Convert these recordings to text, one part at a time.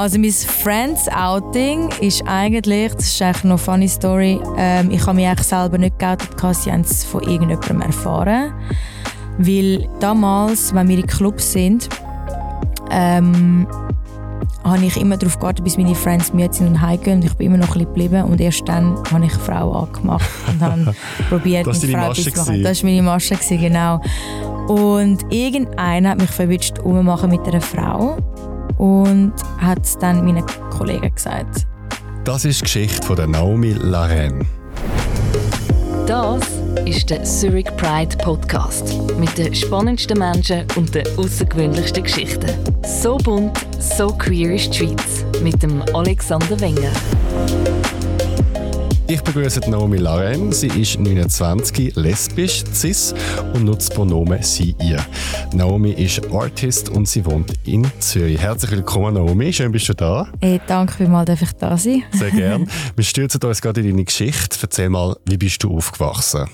Also mein Friends Outing ist eigentlich, das ist eigentlich noch eine funny Story, ähm, ich habe mich eigentlich selber nicht geoutet, sie haben es von irgendjemandem erfahren. Weil damals, wenn wir in Clubs sind, ähm, habe ich immer darauf gewartet, bis meine Friends müde sind und heimgehen. Und ich bin immer noch ein bisschen geblieben. Und erst dann habe ich eine Frau angemacht und habe probiert, das mit war Frau zu machen. Das war meine Masche, genau. Und irgendeiner hat mich verwünscht, ummachen mit einer Frau. Und hat es dann meinen Kollegen gesagt. Das ist die Geschichte von der Naomi Laren. Das ist der Zurich Pride Podcast mit den spannendsten Menschen und den außergewöhnlichsten Geschichten. So bunt, so queer ist die Schweiz mit dem Alexander Wenger. Ich begrüße Naomi Laren. Sie ist 29, lesbisch, cis und nutzt Pronomen sie, ihr. Naomi ist Artist und sie wohnt in Zürich. Herzlich willkommen, Naomi. Schön, bist du da. Hey, danke vielmals, darf ich da sein? Sehr gern. Wir stürzen uns gerade in deine Geschichte. Erzähl mal, wie bist du aufgewachsen?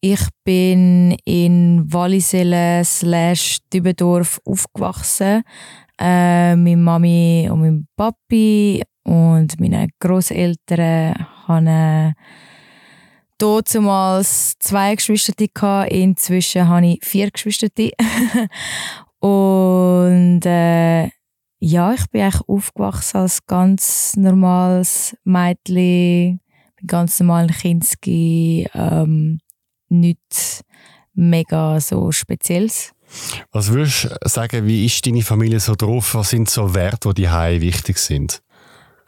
Ich bin in Wallisellen slash Dübendorf aufgewachsen. Äh, meine Mami und mein Papi und meine Großeltern hatten damals zwei Geschwister. Inzwischen habe ich vier Geschwister. und äh, ja, ich bin eigentlich aufgewachsen als ganz normales Mädchen, mit ganz normalen Kinski, ähm, nichts mega so Spezielles. Was würdest du sagen, wie ist deine Familie so drauf? Was sind so Werte, die dir wichtig sind?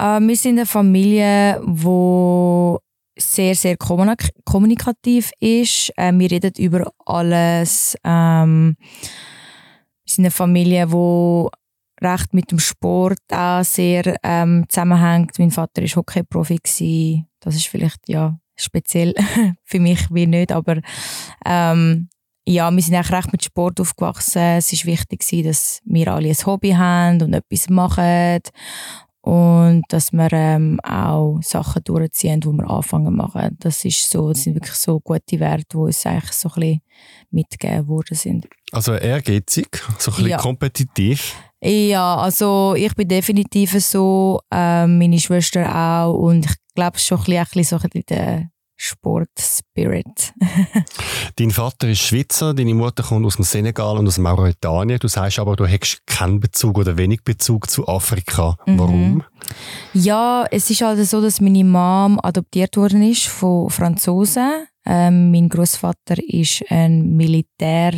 Äh, wir sind eine Familie, die sehr, sehr kommunik kommunikativ ist. Äh, wir reden über alles. Ähm, wir sind eine Familie, die recht mit dem Sport auch sehr ähm, zusammenhängt. Mein Vater war Hockeyprofi. Das ist vielleicht ja speziell für mich wie nicht, aber ähm, ja, wir sind eigentlich recht mit Sport aufgewachsen. Es war wichtig, dass wir alle ein Hobby haben und etwas machen und dass wir ähm, auch Sachen durchziehen, die wir anfangen machen. Das, ist so, das sind wirklich so gute Werte, die uns eigentlich so ein bisschen mitgegeben worden sind. Also ehrgeizig, so ein bisschen Ja. kompetitiv. Ja, also ich bin definitiv so, ähm, meine Schwester auch und ich glaube schon ein bisschen, ein bisschen so ein bisschen der Sport-Spirit. Dein Vater ist Schweizer, deine Mutter kommt aus dem Senegal und aus Mauretanien. Du sagst aber, du hättest keinen Bezug oder wenig Bezug zu Afrika. Mhm. Warum? Ja, es ist halt so, dass meine Mom adoptiert worden ist von Franzosen. Ähm, mein Großvater ist ein Militär.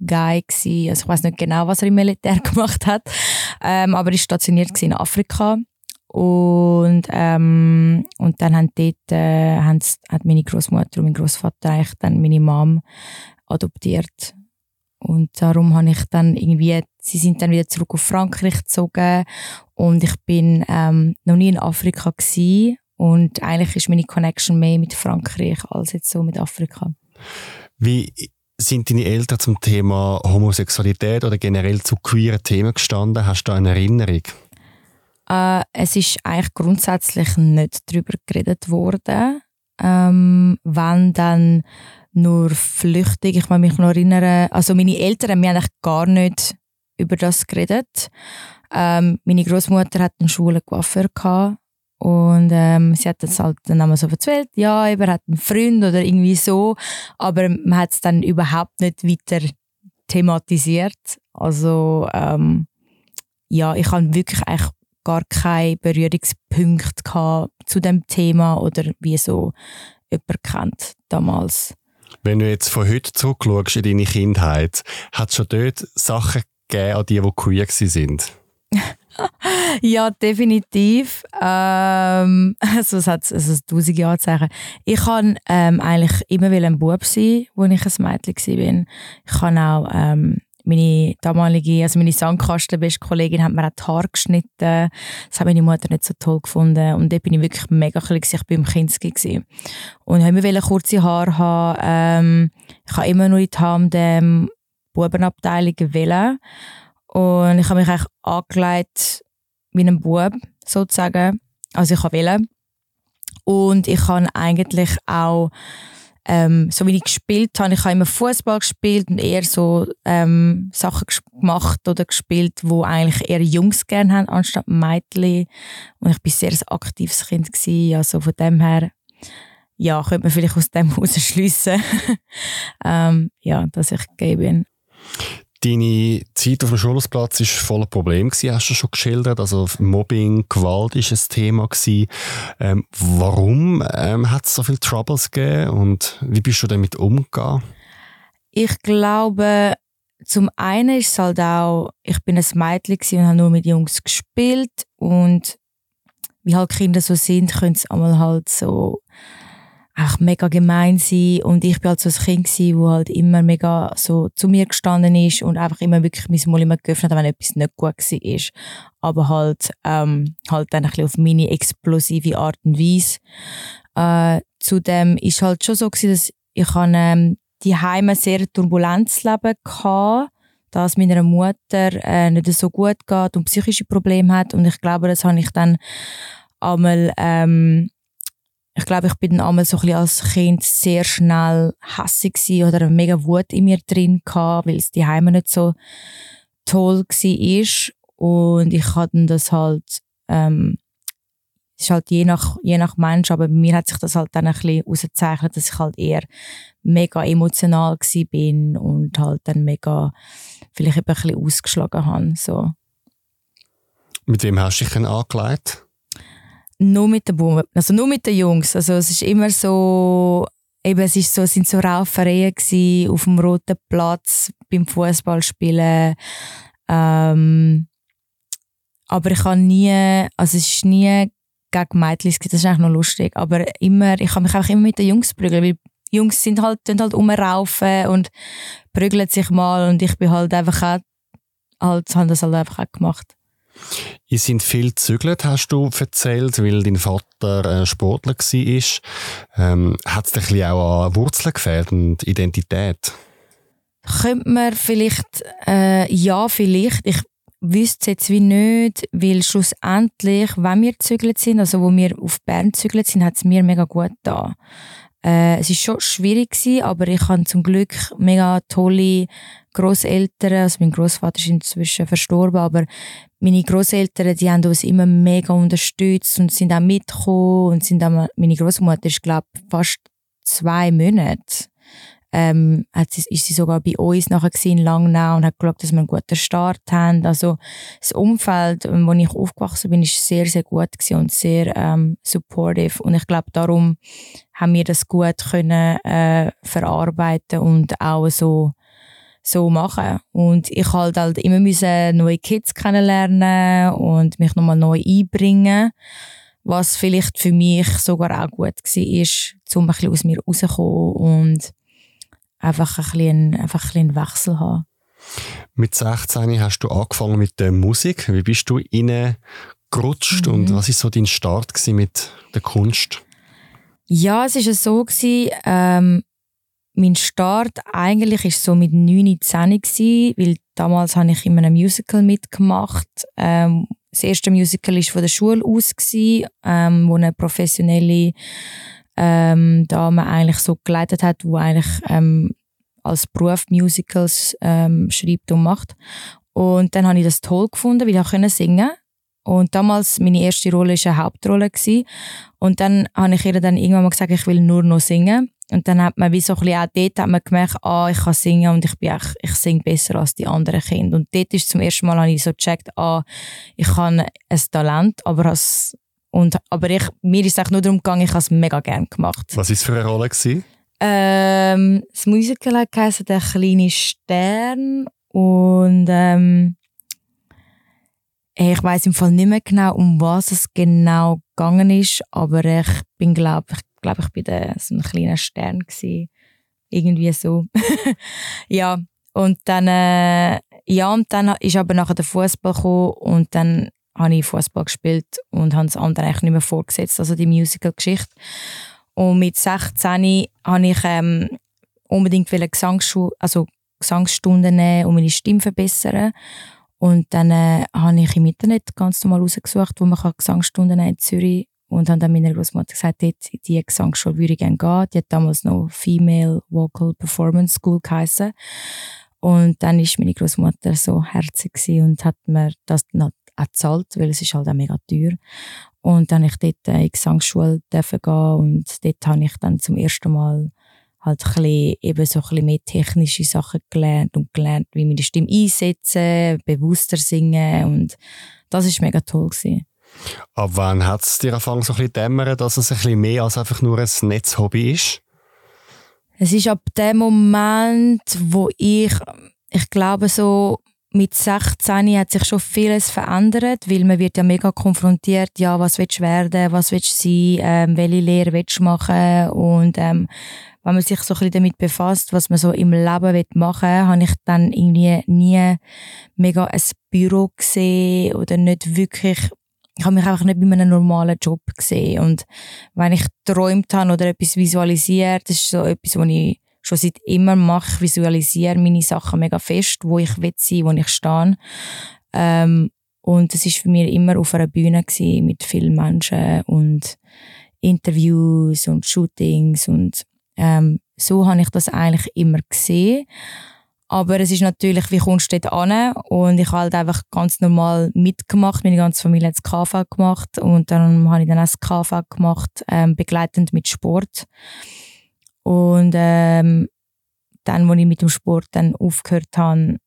Guy. Also ich weiß nicht genau, was er im Militär gemacht hat, ähm, aber er ist stationiert in Afrika und ähm, und dann haben dort äh, haben's- hat meine Großmutter und mein Großvater eigentlich dann meine Mom adoptiert und darum habe ich dann irgendwie, sie sind dann wieder zurück auf Frankreich gezogen und ich bin ähm, noch nie in Afrika gsi und eigentlich ist meine Connection mehr mit Frankreich als jetzt so mit Afrika. Wie sind deine Eltern zum Thema Homosexualität oder generell zu queeren Themen gestanden? Hast du da eine Erinnerung? Äh, es ist eigentlich grundsätzlich nicht darüber geredet worden. Ähm, wenn dann nur flüchtig. Ich kann mich noch erinnern, also meine Eltern, wir haben gar nicht über das geredet. Ähm, meine Großmutter hat einen schwulen Coiffeur gehabt und ähm, sie hat das halt dann einmal so erzählt, ja, er hat einen Freund oder irgendwie so, aber man hat es dann überhaupt nicht weiter thematisiert. Also ähm, ja, ich habe wirklich eigentlich gar keine Berührungspunkte gehabt zu dem Thema oder wie so jemand kennt damals. Wenn du jetzt von heute zurückschaust in deine Kindheit, hat es schon dort Sachen gegeben, an die, die queer sind? Ja, definitiv. Ähm, also es hat also es tausend Jahre sagen. Ich kann ähm, eigentlich immer will ein Bub sein, als ich ein Mädchen war. Ich kann auch ähm, meine damalige, also meine Sandkastenbeste Kollegin hat mir auch die Haare geschnitten. Das hat meine Mutter nicht so toll gefunden. Und dort bin ich wirklich mega klein, gewesen. ich war im Kinski. Und ich wollte kurze Haare haben. Ähm, ich habe immer nur in die Hamdem Bubenabteilung wählen. Und ich habe mich eigentlich angelegt wie ein Bub, sozusagen. Also ich kann wählen. Und ich kann eigentlich auch ähm, so wie ich gespielt habe, ich habe immer Fußball gespielt und eher so ähm, Sachen gemacht oder gespielt, wo eigentlich eher Jungs gerne haben, anstatt Mädchen. Und ich bin sehr ein aktives Kind gewesen, also von dem her, ja, könnte man vielleicht aus dem herausschliessen, ähm, ja, dass ich gay bin. Deine Zeit auf dem Schulplatz war voller Probleme, hast du schon geschildert. Also Mobbing, Gewalt war ein Thema. Ähm, warum ähm, hat es so viele Troubles gegeben und wie bist du damit umgegangen? Ich glaube, zum einen ist es halt auch, ich bin ein Mädchen und habe nur mit Jungs gespielt und wie halt Kinder so sind, können sie einmal halt so auch mega gemein sein und ich bin halt so ein Kind gewesen, wo halt immer mega so zu mir gestanden ist und einfach immer wirklich mein Maul immer geöffnet hat, wenn etwas nicht gut war. Aber halt, ähm, halt dann ein bisschen auf meine explosive Art und Weise. Äh, zudem ist halt schon so gewesen, dass ich an ähm, die Heime sehr turbulentes Leben hatte, dass meiner Mutter äh, nicht so gut geht und psychische Probleme hat und ich glaube, das habe ich dann einmal ähm, ich glaube, ich bin einmal so ein bisschen als Kind sehr schnell hässig oder eine mega Wut in mir drin gehabt, weil es die Heime nicht so toll war. Und ich hatte das halt, ähm, ist halt je nach, je nach Mensch, aber bei mir hat sich das halt dann ein bisschen ausgezeichnet, dass ich halt eher mega emotional bin und halt dann mega vielleicht eben ein bisschen ausgeschlagen habe. So. Mit wem hast du dich denn angelegt? Nur mit den Buben, also nur mit den Jungs. Also es ist immer so, eben es ist so, es sind so Raufereien auf dem roten Platz beim Fußballspielen. Ähm, aber ich habe nie, also es ist nie gegen Mädchen, das ist eigentlich noch lustig, aber immer, ich habe mich einfach immer mit den Jungs prügeln, weil Jungs sind halt, halt umraufen und prügeln sich mal und ich bin halt einfach auch, halt, habe das halt einfach auch gemacht. Ihr sind viel gezügelt, hast du erzählt, weil dein Vater äh, Sportler war. Ähm, Hat es dich auch an Wurzeln gefehlt und Identität? Könnte man vielleicht, äh, ja, vielleicht. Ich wüsste es jetzt wie nicht, weil schlussendlich, wenn wir gezügelt sind, also wo wir auf Bern gezügelt sind, hat es mir mega gut da. Äh, es war schon schwierig gewesen, aber ich habe zum Glück mega tolle Großeltern. Also mein Großvater ist inzwischen verstorben, aber meine Großeltern, die haben uns immer mega unterstützt und sind auch mitgekommen und sind auch, meine Großmutter ist glaube fast zwei Monate ähm, sie, ist sie sogar bei uns nachher in Langnau und hat geschaut, dass wir einen guten Start haben. Also das Umfeld, ähm, wo ich aufgewachsen bin, ist sehr, sehr gut und sehr ähm, supportive. Und ich glaube, darum haben wir das gut können äh, verarbeiten und auch so so machen. Und ich halt halt immer müssen neue Kids kennenlernen und mich nochmal neu einbringen was vielleicht für mich sogar auch gut war, um ein bisschen aus mir rauszukommen und einfach ein bisschen, einfach ein bisschen Wechsel haben. Mit 16 hast du angefangen mit der Musik. Wie bist du reingerutscht mhm. und was war so dein Start mit der Kunst? Ja, es war so, gewesen, ähm, mein Start eigentlich ist so mit 9, 10 gewesen, weil damals habe ich in einem Musical mitgemacht. Ähm, das erste Musical war von der Schule aus, gewesen, ähm, wo eine professionelle ähm, Dame eigentlich so geleitet hat, wo eigentlich ähm, als Beruf Musicals ähm, schreibt und macht. Und dann habe ich das toll gefunden, weil ich auch singen und damals meine erste Rolle war eine Hauptrolle gewesen. und dann habe ich ihr dann irgendwann mal gesagt, ich will nur noch singen und dann hat man wie so ein bisschen auch dort hat man gemerkt, ah, ich kann singen und ich bin echt, ich singe besser als die anderen Kinder und dort ist zum ersten Mal habe ich so gecheckt, ah, ich habe ein Talent, aber als und, aber ich, mir ist es nur darum gegangen, ich habe es mega gerne gemacht. Was war es für eine Rolle? Ähm, das Musical heisst «Der kleine Stern» und ähm, ich weiß im Fall nicht mehr genau, um was es genau gegangen ist, aber ich bin glaube ich, glaube ich bin der, so ein kleiner Stern gewesen. irgendwie so. ja und dann äh, ja und dann ist aber nachher der Fußball gekommen und dann habe ich Fußball gespielt und habe das andere eigentlich nicht mehr vorgesetzt, also die Musical-Geschichte. Und mit 16 habe ich ähm, unbedingt Gesangsschule, also Gesangsstunden nehmen und meine Stimme verbessern. Und dann äh, habe ich im Internet ganz normal rausgesucht, wo man Gesangsstunden nehmen in Zürich und habe dann meiner Großmutter gesagt, dort in die Gesangsschule würde ich gerne gehen. Die hat damals noch Female Vocal Performance School geheißen. Und dann ist meine Großmutter so herzig und hat mir das dann auch gezahlt, weil es ist halt auch mega teuer. Und dann ich dort in die Gesangsschule gehen und dort habe ich dann zum ersten Mal halt ein bisschen, eben so ein bisschen mehr technische Sachen gelernt und gelernt, wie man die Stimme einsetzen, bewusster singen und das ist mega toll gewesen. Ab wann hat es dir angefangen so ein bisschen dämmern, dass es ein bisschen mehr als einfach nur ein Netzhobby ist? Es ist ab dem Moment, wo ich, ich glaube so mit 16 hat sich schon vieles verändert, weil man wird ja mega konfrontiert, ja, was willst du werden, was willst du sein, ähm, welche Lehre willst du machen und ähm, wenn man sich so ein bisschen damit befasst, was man so im Leben machen will, habe ich dann irgendwie nie mega ein Büro gesehen oder nicht wirklich ich habe mich einfach nicht bei einem normalen Job gesehen. Und wenn ich träumt habe oder etwas visualisiert, das ist so etwas, was ich schon seit immer mache, ich visualisiere meine Sachen mega fest, wo ich will sein, wo ich stehe. Ähm, und es ist für mich immer auf einer Bühne gewesen, mit vielen Menschen und Interviews und Shootings und ähm, so habe ich das eigentlich immer gesehen. Aber es ist natürlich, wie kommst du dort an? Und ich habe halt einfach ganz normal mitgemacht. Meine ganze Familie hat das KV gemacht. Und dann habe ich dann auch das KV gemacht, ähm, begleitend mit Sport. Und ähm, dann, als ich mit dem Sport dann aufgehört habe,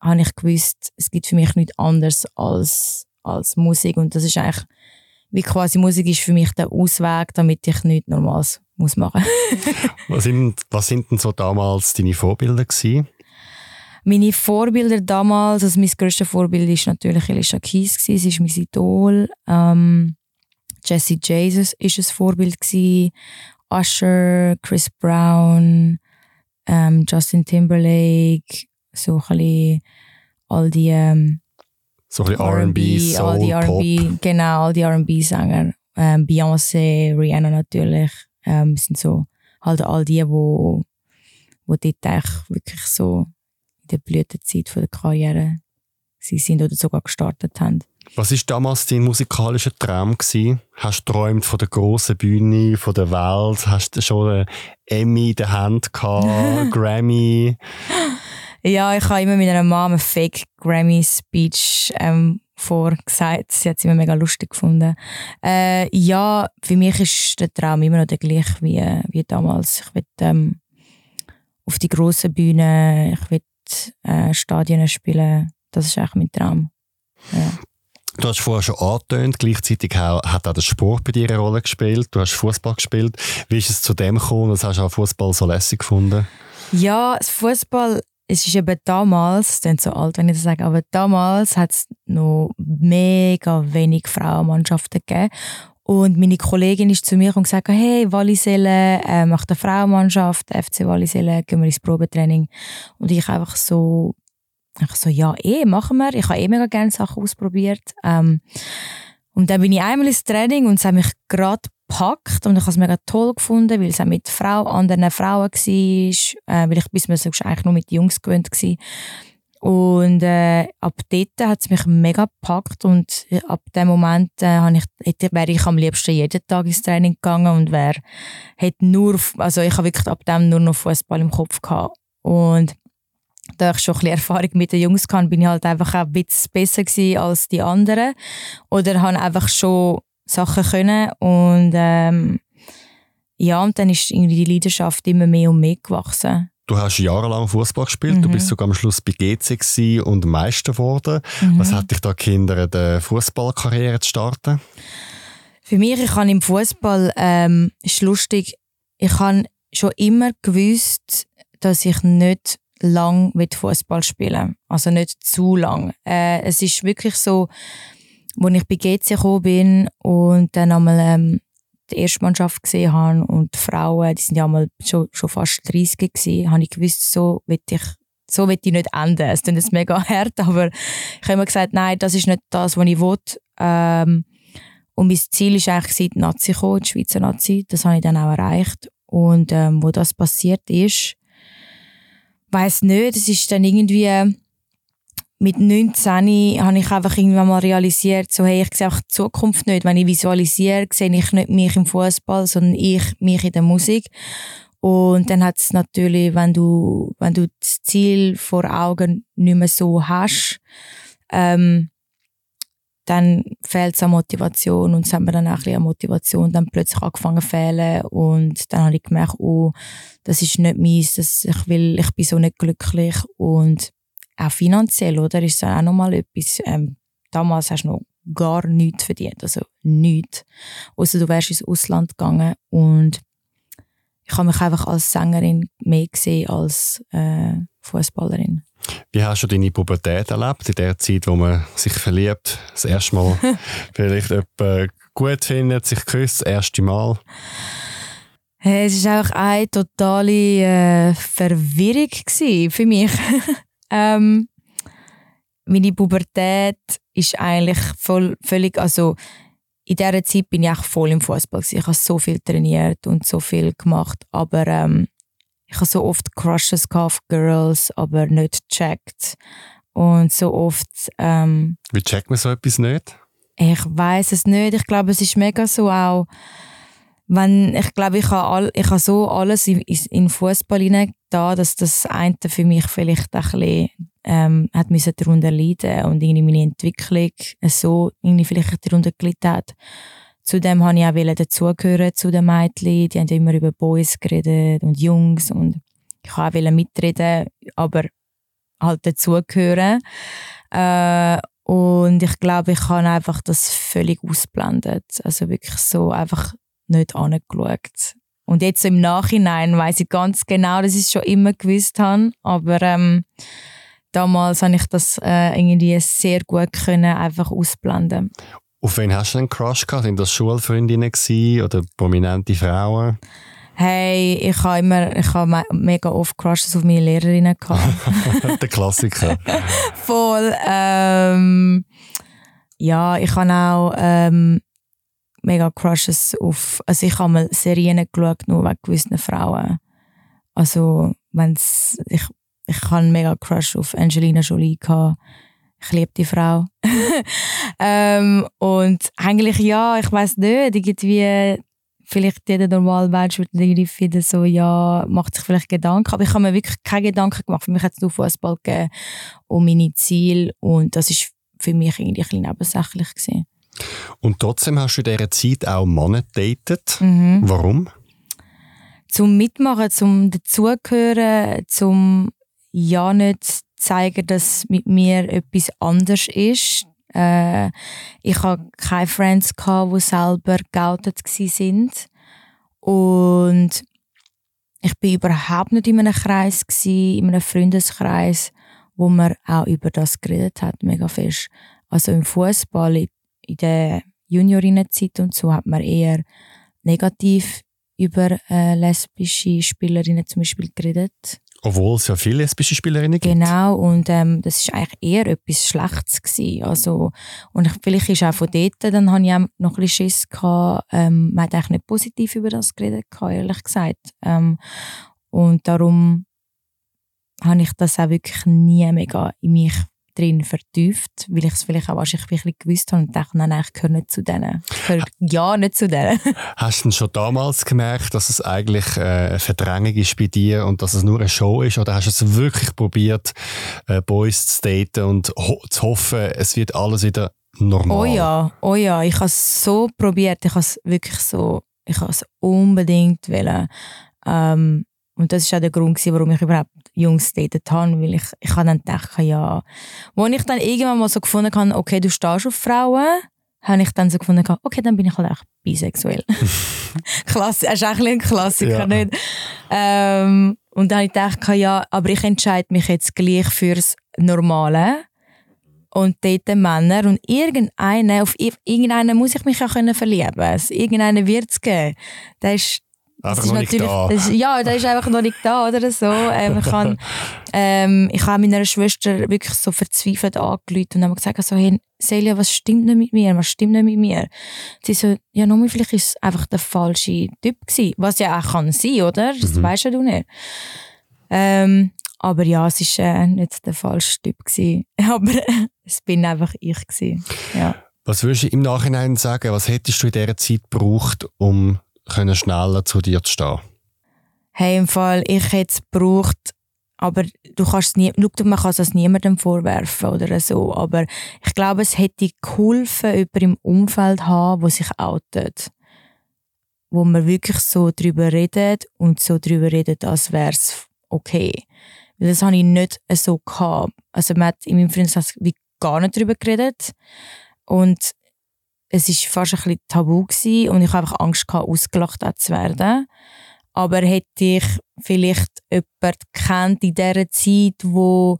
habe ich gewusst, es gibt für mich nichts anderes als, als Musik. Und das ist eigentlich, wie quasi Musik ist für mich der Ausweg, damit ich nichts Normales muss machen. was, sind, was sind denn so damals deine Vorbilder gewesen? Meine Vorbilder damals, also mein grösstes Vorbild ist natürlich Alicia Keys gewesen, sie ist mein Idol. Ähm, Jessie Jesus ist ein Vorbild gewesen. Usher, Chris Brown, ähm, Justin Timberlake, so ein bisschen all die ähm, so ein R&B, Soul, all die R&B, genau, all die R&B-Sänger. Ähm, Beyoncé, Rihanna natürlich, ähm, sind so halt all die, wo, wo dort wirklich so in der Blütezeit von der Karriere sie sind oder sogar gestartet haben. Was war damals dein musikalischer Traum gewesen? Hast du träumt von der grossen Bühne, von der Welt? Hast du schon eine Emmy in der Hand gehabt, Grammy? Ja, ich habe immer mit einer Mama eine Fake Grammy Speech ähm, vorgesagt. Sie hat es immer mega lustig gefunden. Äh, ja, für mich ist der Traum immer noch der gleiche wie, wie damals. Ich will ähm, auf die grossen Bühne, ich will äh, Stadien spielen. Das ist eigentlich mein Traum. Ja. Du hast vorher schon angetönt, gleichzeitig hat auch der Sport bei dir eine Rolle gespielt. Du hast Fußball gespielt. Wie ist es zu dem gekommen? Was hast du auch Fußball so lässig gefunden? Ja, Fußball, es ist eben damals, das so alt, wenn ich das sage, aber damals hat es noch mega wenig Frauenmannschaften gegeben. Und meine Kollegin ist zu mir und gesagt, hey, Walliselle äh, macht eine Frauenmannschaft, FC Walliselle, gehen wir ins Probetraining. Und ich einfach so ich so, ja, eh, machen wir. Ich habe eh mega gerne Sachen ausprobiert. Ähm, und dann bin ich einmal ins Training und es hat mich gerade gepackt und ich habe es mega toll gefunden, weil es auch mit Frau, anderen Frauen war, äh, weil ich bis mir eigentlich nur mit Jungs gewöhnt war. Und äh, ab dort hat es mich mega gepackt und äh, ab dem Moment äh, ich, hätte, wäre ich am liebsten jeden Tag ins Training gegangen und wäre, hätte nur, also ich habe wirklich ab dem nur noch Fußball im Kopf gehabt. Und da ich schon ein bisschen Erfahrung mit den Jungs hatte, bin ich halt einfach auch ein bisschen besser als die anderen. Oder habe einfach schon Sachen können und ähm, ja, und dann ist irgendwie die Leidenschaft immer mehr und mehr gewachsen. Du hast jahrelang Fußball gespielt, mhm. du bist sogar am Schluss bei GC und Meister geworden. Mhm. Was hat dich da gehindert, eine Fußballkarriere zu starten? Für mich, ich habe im Fußball, ähm, ist lustig, ich habe schon immer gewusst, dass ich nicht lang Fußball spielen Also nicht zu lang. Äh, es ist wirklich so, als ich bei GC gekommen bin und dann einmal ähm, die Erstmannschaft gesehen habe und die Frauen, die sind ja einmal schon, schon fast 30 gewesen, habe ich gewusst, so will ich so will ich nicht enden. Es klingt jetzt mega hart, aber ich habe immer gesagt, nein, das ist nicht das, was ich will. Ähm, und mein Ziel ist eigentlich die Nazi gekommen, die Schweizer Nazi. Das habe ich dann auch erreicht. Und ähm, wo das passiert ist, weiß nicht, es ist dann irgendwie, mit 19 habe ich einfach irgendwann mal realisiert, so, hey, ich sehe auch die Zukunft nicht. Wenn ich visualisiere, sehe ich nicht mich im Fußball, sondern ich mich in der Musik. Und dann hat es natürlich, wenn du, wenn du das Ziel vor Augen nicht mehr so hast, ähm, dann fehlt es an Motivation und es hat mir dann auch ein bisschen an Motivation dann plötzlich angefangen zu fehlen und dann habe ich gemerkt, oh, das ist nicht meins, das, ich will, ich bin so nicht glücklich und auch finanziell, oder, ist das auch nochmal etwas, ähm, damals hast du noch gar nichts verdient, also nichts, außer du wärst ins Ausland gegangen und ich habe mich einfach als Sängerin mehr gesehen als äh, Fußballerin. Wie hast du deine Pubertät erlebt, in der Zeit, wo man sich verliebt, das erste Mal vielleicht jemanden gut findet, sich küsst, das erste Mal? Hey, es war einfach eine totale äh, Verwirrung für mich. ähm, meine Pubertät ist eigentlich voll, völlig, also in dieser Zeit bin ich auch voll im Fußball. Ich habe so viel trainiert und so viel gemacht, aber ähm, ich habe so oft Crushes auf Girls, aber nicht gecheckt. Und so oft. Ähm, Wie checkt man so etwas nicht? Ich weiß es nicht. Ich glaube, es ist mega so auch. Wenn, ich glaube, ich habe, all, ich habe so alles in, in Fußball da, dass das eine für mich vielleicht ein bisschen ähm, hat müssen darunter leiden und irgendwie meine Entwicklung so irgendwie vielleicht darunter gelitten hat. Zudem wollte ich auch dazugehören zu den Mädchen. Die haben immer über Boys geredet und Jungs. Und ich wollte auch mitreden, aber halt dazugehören. Äh, und ich glaube, ich habe einfach das völlig ausblendet. Also wirklich so einfach nicht angeschaut. Und jetzt im Nachhinein weiß ich ganz genau, dass ich es schon immer gewusst habe. Aber ähm, damals habe ich das äh, irgendwie sehr gut können, einfach ausblenden. Auf wen hast du einen Crush gehabt? Sind das Schulfreundinnen oder prominente Frauen? Hey, ich habe immer, ich habe mega oft Crushes auf meine Lehrerinnen gehabt. Der Klassiker. Voll. Ähm, ja, ich habe auch ähm, mega Crushes auf, also ich habe mal Serien geschaut, nur wegen gewissen Frauen. Also, wenn's, ich, ich habe mega Crush auf Angelina Jolie gehabt ich liebe die Frau. ähm, und eigentlich ja, ich weiß nicht, irgendwie vielleicht jeder normale Mensch würde irgendwie finden, so, ja, macht sich vielleicht Gedanken, aber ich habe mir wirklich keine Gedanken gemacht. Für mich hat es nur Fußball gegeben und meine Ziele und das ist für mich irgendwie ein bisschen nebensächlich gewesen. Und trotzdem hast du in dieser Zeit auch Männer datet. Mhm. Warum? Zum Mitmachen, zum Dazugehören, zum ja nicht zeigen, dass mit mir etwas anders ist. Äh, ich hatte keine Friends, die selber geoutet waren. Und ich war überhaupt nicht in einem Kreis, in einem Freundeskreis, wo man auch über das geredet hat, mega fest. Also im Fußball, in der Juniorinnenzeit und so, hat man eher negativ über äh, lesbische Spielerinnen zum Beispiel geredet. Obwohl es ja viele lesbische Spielerinnen gibt. Genau, und ähm, das war eigentlich eher etwas Schlechtes gewesen. Also, und ich, vielleicht ist auch von dort, dann hatte ich auch noch ein bisschen Schiss gehabt, ähm, man hat eigentlich nicht positiv über das geredet ehrlich gesagt. Ähm, und darum habe ich das auch wirklich nie mega in mich drin vertieft, weil ich es vielleicht auch wahrscheinlich wirklich gewusst habe und dachte, nein, nein, ich gehöre nicht zu denen. Ich gehöre ja nicht zu denen. Hast du schon damals gemerkt, dass es eigentlich äh, eine Verdrängung ist bei dir und dass es nur eine Show ist? Oder hast du es wirklich probiert, äh, Boys zu daten und ho zu hoffen, es wird alles wieder normal? Oh ja, oh ja. Ich habe es so probiert. Ich habe es wirklich so, ich habe es unbedingt wollen. Ähm, und das war auch der Grund, warum ich überhaupt Jungs datet habe, weil ich, ich habe dann gedacht, ja, wo ich dann irgendwann mal so gefunden habe, okay, du stehst auf Frauen, habe ich dann so gefunden, okay, dann bin ich halt auch bisexuell. Klassiker, das ist eigentlich ein Klassiker, ja. nicht? Ähm, und dann habe ich gedacht, ja, aber ich entscheide mich jetzt gleich fürs Normale und dort Männer und irgendeinen, auf irgendeinen muss ich mich auch verlieben können. Irgendeinen wird es geben. Der ist, Einfach noch nicht da. Das, ja, der ist einfach noch nicht da oder so. Ähm, ich habe ähm, ich hab meiner Schwester wirklich so verzweifelt angerufen und habe gesagt, so, hey, Celia, was stimmt nicht mit mir? Was stimmt nicht mit mir? Sie so, ja, nur vielleicht ist es einfach der falsche Typ gewesen. Was ja auch kann sein, oder? Das mhm. weißt du nicht. Ähm, Aber ja, es war äh, nicht der falsche Typ. Gewesen. Aber es bin einfach ich. Gewesen. Ja. Was würdest du im Nachhinein sagen, was hättest du in dieser Zeit gebraucht, um schneller zu dir zu stehen? Hey, im Fall, ich hätte es gebraucht, aber du kannst nie, schau, man kann es niemandem vorwerfen oder so, aber ich glaube, es hätte geholfen, jemanden im Umfeld zu haben, der sich outet. Wo man wirklich so drüber redet und so drüber redet, als wäre es okay. Weil das habe ich nicht so gehabt. Also man hat in meinem Freundeskreis gar nicht drüber geredet und es war fast ein bisschen tabu gewesen und ich habe einfach Angst gehabt, ausgelacht zu werden. Aber hätte ich vielleicht jemanden kennt in dieser Zeit, wo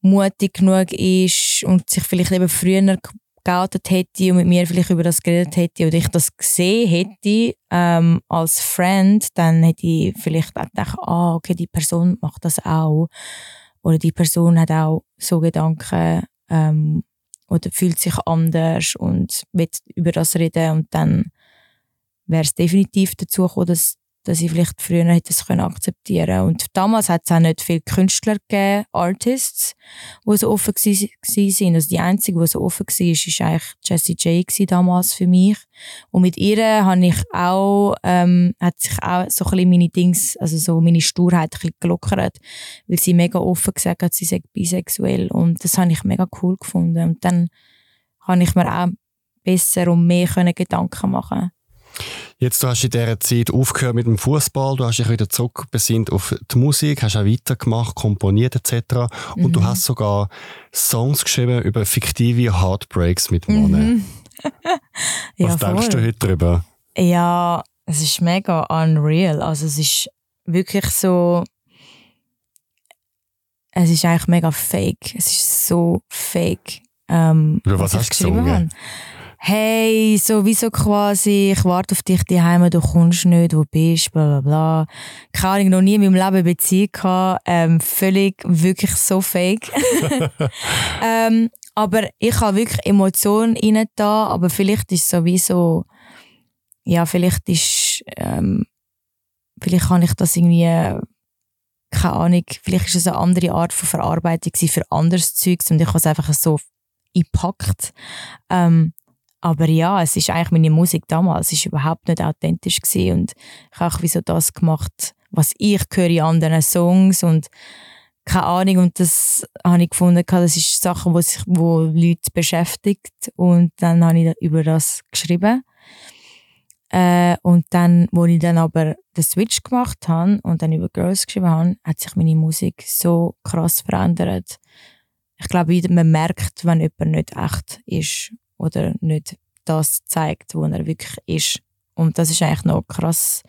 mutig genug ist und sich vielleicht eben früher geoutet hätte und mit mir vielleicht über das geredet hätte und ich das gesehen hätte ähm, als Friend, dann hätte ich vielleicht auch gedacht, ah, okay, die Person macht das auch. Oder die Person hat auch so Gedanken ähm, oder fühlt sich anders und will über das reden und dann wäre es definitiv dazu gekommen, dass dass ich vielleicht früher hätte es können akzeptieren Und damals hat es auch nicht viele Künstler gegeben, Artists, die so offen waren. Also die einzige, die so offen war, war eigentlich Jessie J damals für mich. Und mit ihr habe ich auch, ähm, hat sich auch so ein bisschen meine Dings, also so meine Sturheit ein bisschen gelockert, weil sie mega offen gesagt hat, sie sei bisexuell. Und das habe ich mega cool gefunden. Und dann habe ich mir auch besser und mehr Gedanken machen Jetzt du hast in dieser Zeit aufgehört mit dem Fußball, du hast dich wieder zurückbesinnt auf die Musik, hast auch weitergemacht, komponiert etc. Und mhm. du hast sogar Songs geschrieben über fiktive Heartbreaks mit Männern. Mhm. Was ja, denkst du heute darüber? Ja, es ist mega unreal. Also es ist wirklich so. Es ist eigentlich mega fake. Es ist so fake. Ähm, über was, was hast du gesungen? Habe hey, sowieso quasi, ich warte auf dich daheim, du kommst nicht, wo bist, bla bla bla. Keine Ahnung, noch nie in meinem Leben Beziehung gehabt, ähm, völlig, wirklich so fake. ähm, aber ich habe wirklich Emotionen rein da, aber vielleicht ist es sowieso, ja, vielleicht ist, ähm, vielleicht kann ich das irgendwie, keine Ahnung, vielleicht ist es eine andere Art von Verarbeitung für anderes Zeugs und ich habe es einfach so gepackt. Ähm, aber ja, es ist eigentlich meine Musik damals, es war überhaupt nicht authentisch gewesen und ich habe wieso das gemacht, was ich höre in anderen Songs und keine Ahnung und das habe ich gefunden, das ist Sachen, wo sich wo Leute beschäftigt und dann habe ich über das geschrieben äh, und dann, wo ich dann aber den Switch gemacht habe und dann über Girls geschrieben habe, hat sich meine Musik so krass verändert. Ich glaube, man merkt, wenn jemand nicht echt ist oder nicht das zeigt, wo er wirklich ist. Und das ist eigentlich noch krass,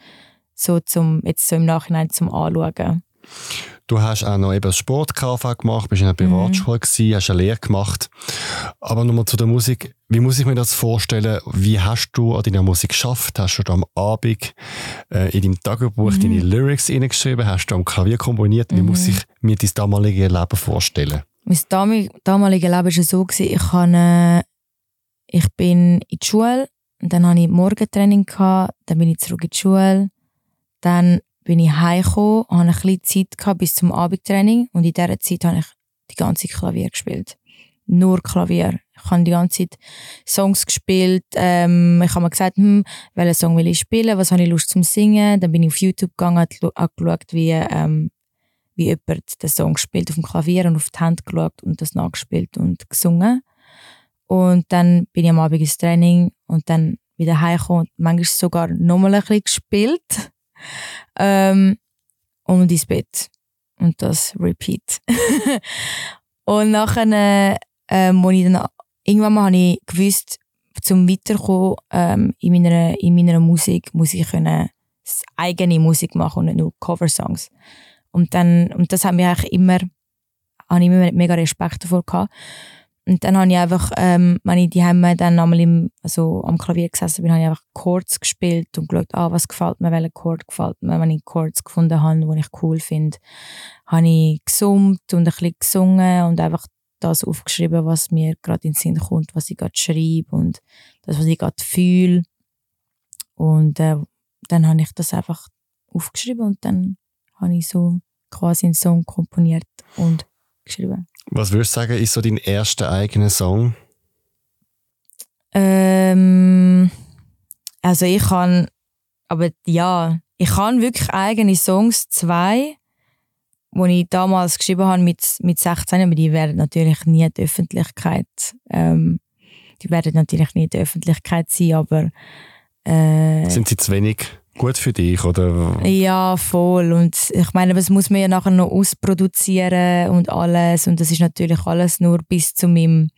so zum, jetzt so im Nachhinein zum Anschauen. Du hast auch noch eben Sport gemacht, bist in einer mhm. Privatschule mhm. gewesen, hast eine Lehre gemacht. Aber nochmal zu der Musik. Wie muss ich mir das vorstellen? Wie hast du an deiner Musik geschafft? Hast du am Abend äh, in deinem Tagebuch mhm. deine Lyrics hineingeschrieben? Hast du am Klavier komponiert? Wie mhm. muss ich mir dein damaliges Leben vorstellen? Mein damaliges Leben war so, ich habe ich bin in die Schule und dann hatte ich Morgentraining, gehabt, dann bin ich zurück in die Schule, dann bin ich heimgekommen, hatte ein bisschen Zeit bis zum Abendtraining und in dieser Zeit habe ich die ganze Zeit Klavier gespielt. Nur Klavier. Ich habe die ganze Zeit Songs gespielt. Ähm, ich habe mir gesagt, hm, welchen Song will ich spielen, was habe ich Lust zum Singen. Dann bin ich auf YouTube gegangen, habe geschaut, wie, ähm, wie jemand den Song spielt auf dem Klavier und auf die Hand geschaut und das nachgespielt und gesungen. Und dann bin ich am Abend ins Training und dann wieder heimgekommen und manchmal sogar nochmal ein bisschen gespielt. ähm, und ins Bett. Und das repeat. und nachher, äh, wo ich dann, irgendwann mal habe ich gewusst, zum Weiterkommen ähm, in, meiner, in meiner Musik muss ich können eigene Musik machen und nicht nur Coversongs. Und, dann, und das hat mir eigentlich immer, habe ich immer mega Respekt davor gehabt. Und dann habe ich einfach, ähm, wenn ich die Hemme dann einmal im, also am Klavier gesessen bin, habe ich einfach Chords gespielt und geschaut, ah, was gefällt mir, welcher Chord gefällt mir. Wenn ich Chords gefunden habe, die ich cool finde, habe ich gesummt und ein bisschen gesungen und einfach das aufgeschrieben, was mir gerade in den Sinn kommt, was ich gerade schreibe und das, was ich gerade fühle. Und äh, dann habe ich das einfach aufgeschrieben und dann habe ich so quasi einen Song komponiert und geschrieben. Was würdest du sagen, ist so dein erster eigener Song? Ähm, also ich kann, aber ja, ich kann wirklich eigene Songs, zwei, die ich damals geschrieben habe mit, mit 16, aber die werden natürlich nie in die Öffentlichkeit, ähm, die werden natürlich nie in der Öffentlichkeit sein, aber äh, Sind sie zu wenig gut für dich, oder? Ja, voll. Und ich meine, was muss man ja nachher noch ausproduzieren und alles. Und das ist natürlich alles nur bis zu meinem,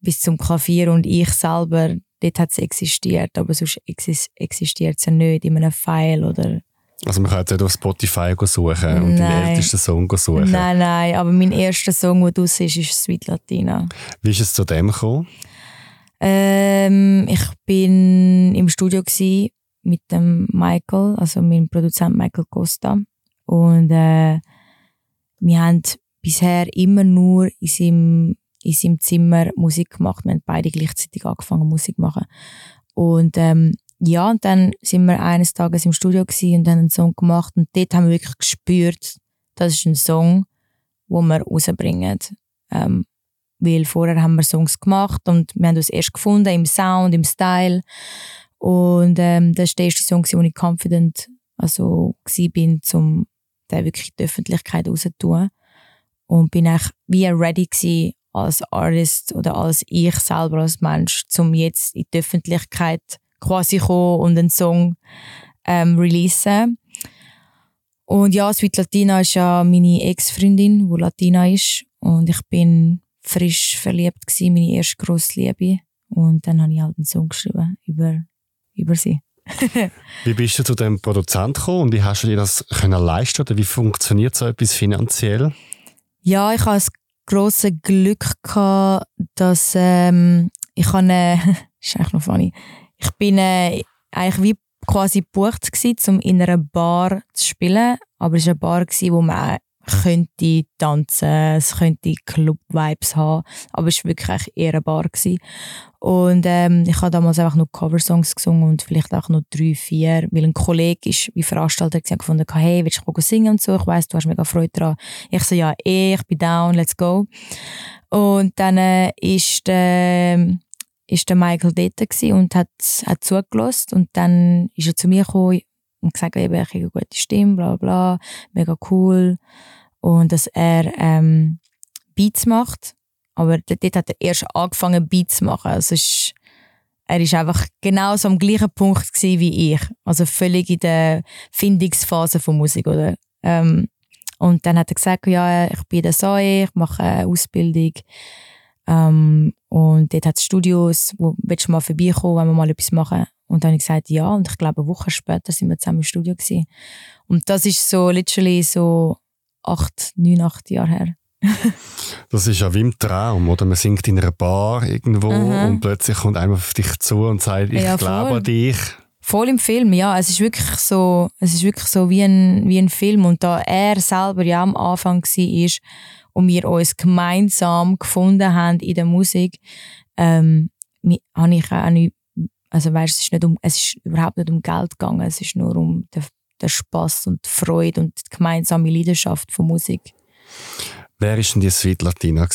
bis zum Klavier und ich selber. Dort hat es existiert, aber sonst existiert es ja nicht in einem File oder also man kann jetzt nicht auf Spotify suchen und Nein. den ältesten Song suchen. Nein, nein, aber mein erster Song, der draus ist, ist Sweet Latina. Wie ist es zu dem gekommen? Ähm, ich bin im Studio gsi mit dem Michael, also meinem Produzent Michael Costa. Und äh, wir haben bisher immer nur in seinem, in seinem Zimmer Musik gemacht. Wir haben beide gleichzeitig angefangen Musik zu machen. Und ähm, ja, und dann sind wir eines Tages im Studio und haben einen Song gemacht und dort haben wir wirklich gespürt, das ist ein Song, wo wir rausbringen. Ähm, weil vorher haben wir Songs gemacht und wir haben uns erst gefunden im Sound, im Style und ähm, das war der erste Song, wo ich confident also bin, um den wirklich die Öffentlichkeit rauszutun und bin eigentlich wie ready gewesen, als Artist oder als ich selber als Mensch, um jetzt in die Öffentlichkeit quasi kommen und einen Song ähm, releasen. Und ja, Sweet Latina ist ja meine Ex-Freundin, die Latina ist. Und ich bin frisch verliebt gewesen, meine erste grosse Liebe. Und dann habe ich halt einen Song geschrieben über, über sie. wie bist du zu dem Produzent gekommen und wie hast du dir das können leisten oder wie funktioniert so etwas finanziell? Ja, ich hatte das grosse Glück gehabt, dass ähm, ich habe, äh, ist eigentlich noch funny, ich bin äh, eigentlich wie quasi gebucht gewesen, um in einer Bar zu spielen, aber es war eine Bar, gewesen, wo man könnte tanzen, es könnte Club-Vibes haben, aber es war wirklich eher eine Bar. Gewesen. Und ähm, ich habe damals einfach nur Coversongs gesungen und vielleicht auch noch drei, vier, weil ein Kollege ist wie Veranstalter und gefunden, hey, willst du singen und so, ich weiss, du hast mega Freude daran. Ich so, ja, eh, ich bin down, let's go. Und dann äh, ist der... Äh, ist der Michael dort und hat, hat zugelassen. Und dann ist er zu mir gekommen und gesagt, ich habe eine gute Stimme, bla bla, mega cool. Und dass er ähm, Beats macht. Aber dort hat er erst angefangen, Beats zu machen. Also ist, er war einfach genau so am gleichen Punkt wie ich. Also völlig in der Findungsphase von Musik, oder? Ähm, und dann hat er gesagt, ja, ich bin der Zoe, ich mache eine Ausbildung ähm, und dort hat es Studios, wo willst du mal vorbeikommen, wenn wir mal etwas machen. Und dann habe ich gesagt, ja. Und ich glaube, eine Woche später sind wir zusammen im Studio gewesen. Und das ist so literally so acht, neun, acht Jahre her. das ist ja wie im Traum, oder? Man singt in einer Bar irgendwo mhm. und plötzlich kommt einer auf dich zu und sagt, ich ja, glaube an dich. Voll im Film, ja. Es ist wirklich so, es ist wirklich so wie ein, wie ein Film. Und da er selber ja am Anfang war, und wir uns gemeinsam gefunden haben in der Musik, ähm, habe ich auch nicht, also weißt, es ist nicht um, es ist überhaupt nicht um Geld gegangen, es ist nur um den, den Spaß und die Freude und die gemeinsame Leidenschaft von Musik. Wer war denn die Sweet Latina?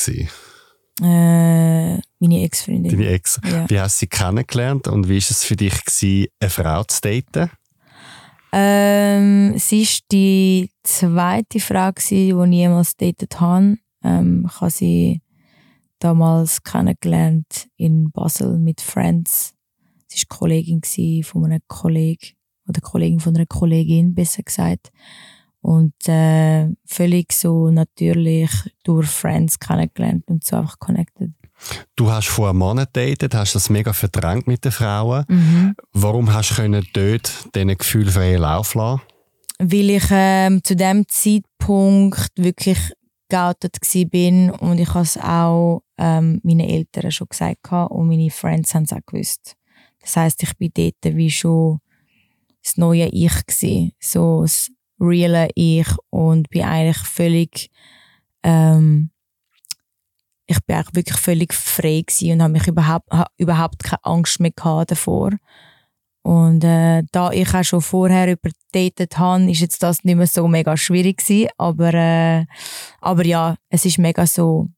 Äh, meine Ex-Freundin. Deine Ex. Ja. Wie hast du sie kennengelernt und wie war es für dich, gewesen, eine Frau zu daten? Ähm, sie war die zweite Frau, die ich jemals datet habe. Ähm, ich habe sie damals kennengelernt in Basel mit Friends. Sie war Kollegin von einem Kollegen oder Kollegin von einer Kollegin, besser gesagt. Und äh, völlig so natürlich durch Friends kennengelernt und so einfach connected. Du hast vor einem Monat datet, hast das mega verdrängt mit den Frauen. Mhm. Warum hast du können dort diesen Gefühl freien Lauf lassen? Weil ich ähm, zu dem Zeitpunkt wirklich geoutet bin und ich habe es auch ähm, meinen Eltern schon gesagt und meine Friends haben es auch gewusst. Das heißt, ich bin dort wie schon das neue Ich gewesen, so das reale Ich und bin eigentlich völlig ähm, ich bin eigentlich wirklich völlig frei und habe mich überhaupt, überhaupt keine Angst mehr davor. Und äh, da ich auch schon vorher überdatet habe, ist jetzt das nicht mehr so mega schwierig gewesen. Aber, äh, aber ja, es ist mega so,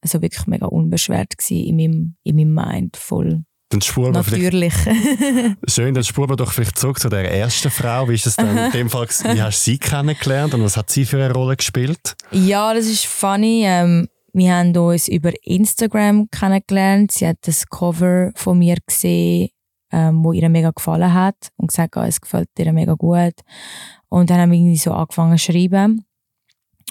also wirklich mega unbeschwert gewesen in meinem, in meinem Mind, voll dann spuren wir Natürlich. Schön, dann spuren wir doch vielleicht zurück zu der ersten Frau. Wie ist es dann in dem Fall, wie hast du sie kennengelernt und was hat sie für eine Rolle gespielt? Ja, das ist funny. Ähm, wir haben uns über Instagram kennengelernt. Sie hat das Cover von mir gesehen, ähm, wo ihr mega gefallen hat und gesagt, oh, es gefällt ihr mega gut. Und dann haben wir irgendwie so angefangen zu schreiben.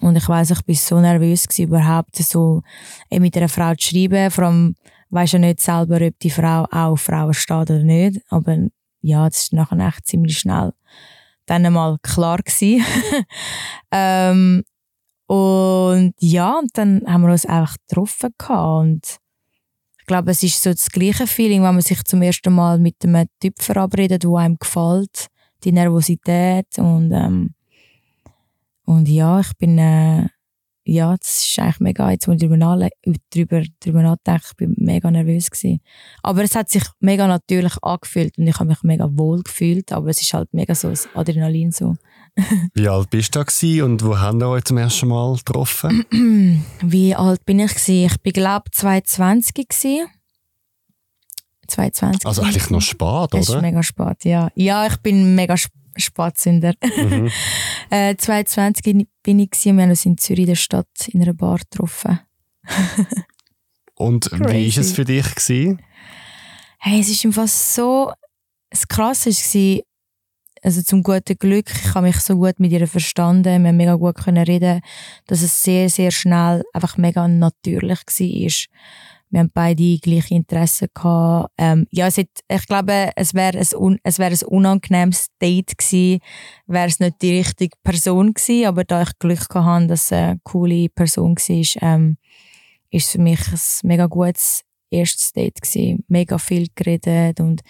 Und ich weiß, ich war so nervös gewesen, überhaupt so mit einer Frau zu schreiben, vor allem weiß ja nicht selber, ob die Frau auch auf Frauen steht oder nicht. Aber ja, das ist nachher echt ziemlich schnell dann einmal klar gewesen. ähm, und ja, und dann haben wir uns einfach getroffen und ich glaube, es ist so das gleiche Feeling, wenn man sich zum ersten Mal mit einem Typ verabredet, der einem gefällt, die Nervosität und ähm, und ja, ich bin äh, ja, das ist eigentlich mega, jetzt muss ich drüber, drüber, drüber nachdenken, ich bin mega nervös gewesen. Aber es hat sich mega natürlich angefühlt und ich habe mich mega wohl gefühlt, aber es ist halt mega so das Adrenalin so. Wie alt bist du da und wo haben wir euch zum ersten Mal getroffen? Wie alt bin ich gewesen? Ich bin glaube 22 gewesen. 22. Also eigentlich noch spät, oder? Es ist mega spät, ja. Ja, ich bin mega spät Spatzünder. Mhm. äh, 22 bin ich gewesen, wir haben uns in Zürich in der Stadt in einer Bar getroffen. Und Crazy. wie war es für dich? Gewesen? Hey, es war einfach so das Krasse war, also zum guten Glück, ich habe mich so gut mit ihr verstanden, wir haben mega gut können reden, dass es sehr, sehr schnell einfach mega natürlich war wir haben beide gleiche Interessen gehabt. Ähm, ja, es hat, ich glaube, es wäre ein, es wär ein unangenehmes Date gewesen, wäre es nicht die richtige Person gewesen, aber da ich Glück hatte, dass es eine coole Person war, ähm, ist für mich ein mega gutes erstes Date gewesen. Mega viel geredet und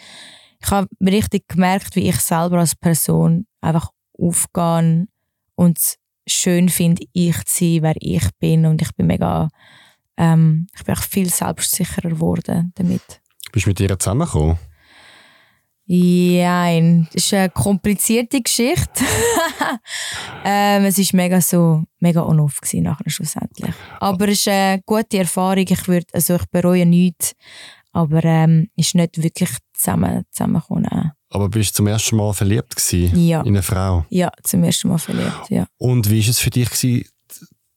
ich habe richtig gemerkt, wie ich selber als Person einfach aufgehe und schön finde, ich zu sein, wer ich bin und ich bin mega ähm, ich bin auch viel selbstsicherer geworden damit. Bist du mit ihr zusammengekommen? Ja, das ist eine komplizierte Geschichte. ähm, es war mega so, mega on-off nachher schlussendlich. Aber es ist eine gute Erfahrung. Ich würde, also ich bereue nichts, aber ähm, ist nicht wirklich zusammen, zusammengekommen. Aber bist du zum ersten Mal verliebt gewesen ja. in eine Frau? Ja, zum ersten Mal verliebt, ja. Und wie war es für dich gewesen,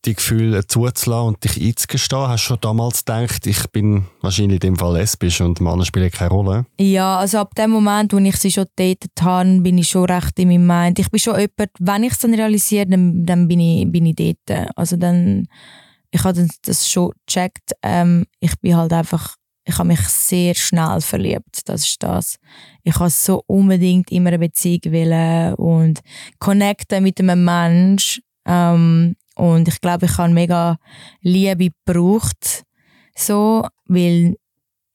die Gefühle zuzulassen und dich einzugestehen? Hast du schon damals gedacht, ich bin wahrscheinlich in dem Fall lesbisch und Männer spielen keine Rolle? Ja, also ab dem Moment, wo ich sie schon datet habe, bin ich schon recht in meinem Mind. Ich bin schon jemand, wenn ich es dann realisiere, dann, dann bin, ich, bin ich dort. Also dann, ich habe das schon gecheckt. Ähm, ich bin halt einfach, ich habe mich sehr schnell verliebt. Das ist das. Ich habe so unbedingt immer eine Beziehung wollen und connecten mit einem Menschen. Ähm, und ich glaube, ich habe mega Liebe gebraucht, so, weil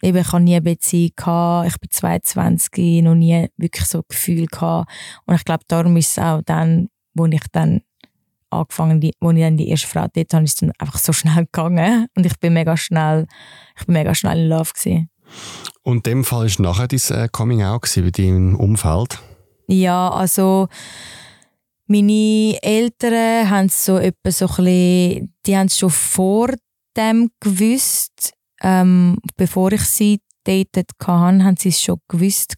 eben, ich habe nie eine Beziehung gehabt, ich bin 22, noch nie wirklich so ein Gefühl gehabt. Und ich glaube, darum ist es auch dann, wo ich dann angefangen, die, wo ich dann die erste Frau dort habe, ist es dann einfach so schnell gegangen und ich bin mega schnell, ich bin mega schnell in Love gewesen. Und in dem Fall ist nachher dein äh, Coming Out bei deinem Umfeld? Ja, also meine Eltern haben so etwa so bisschen, die haben es schon vor dem gewusst, ähm, bevor ich sie datet hatte, haben sie es schon gewusst,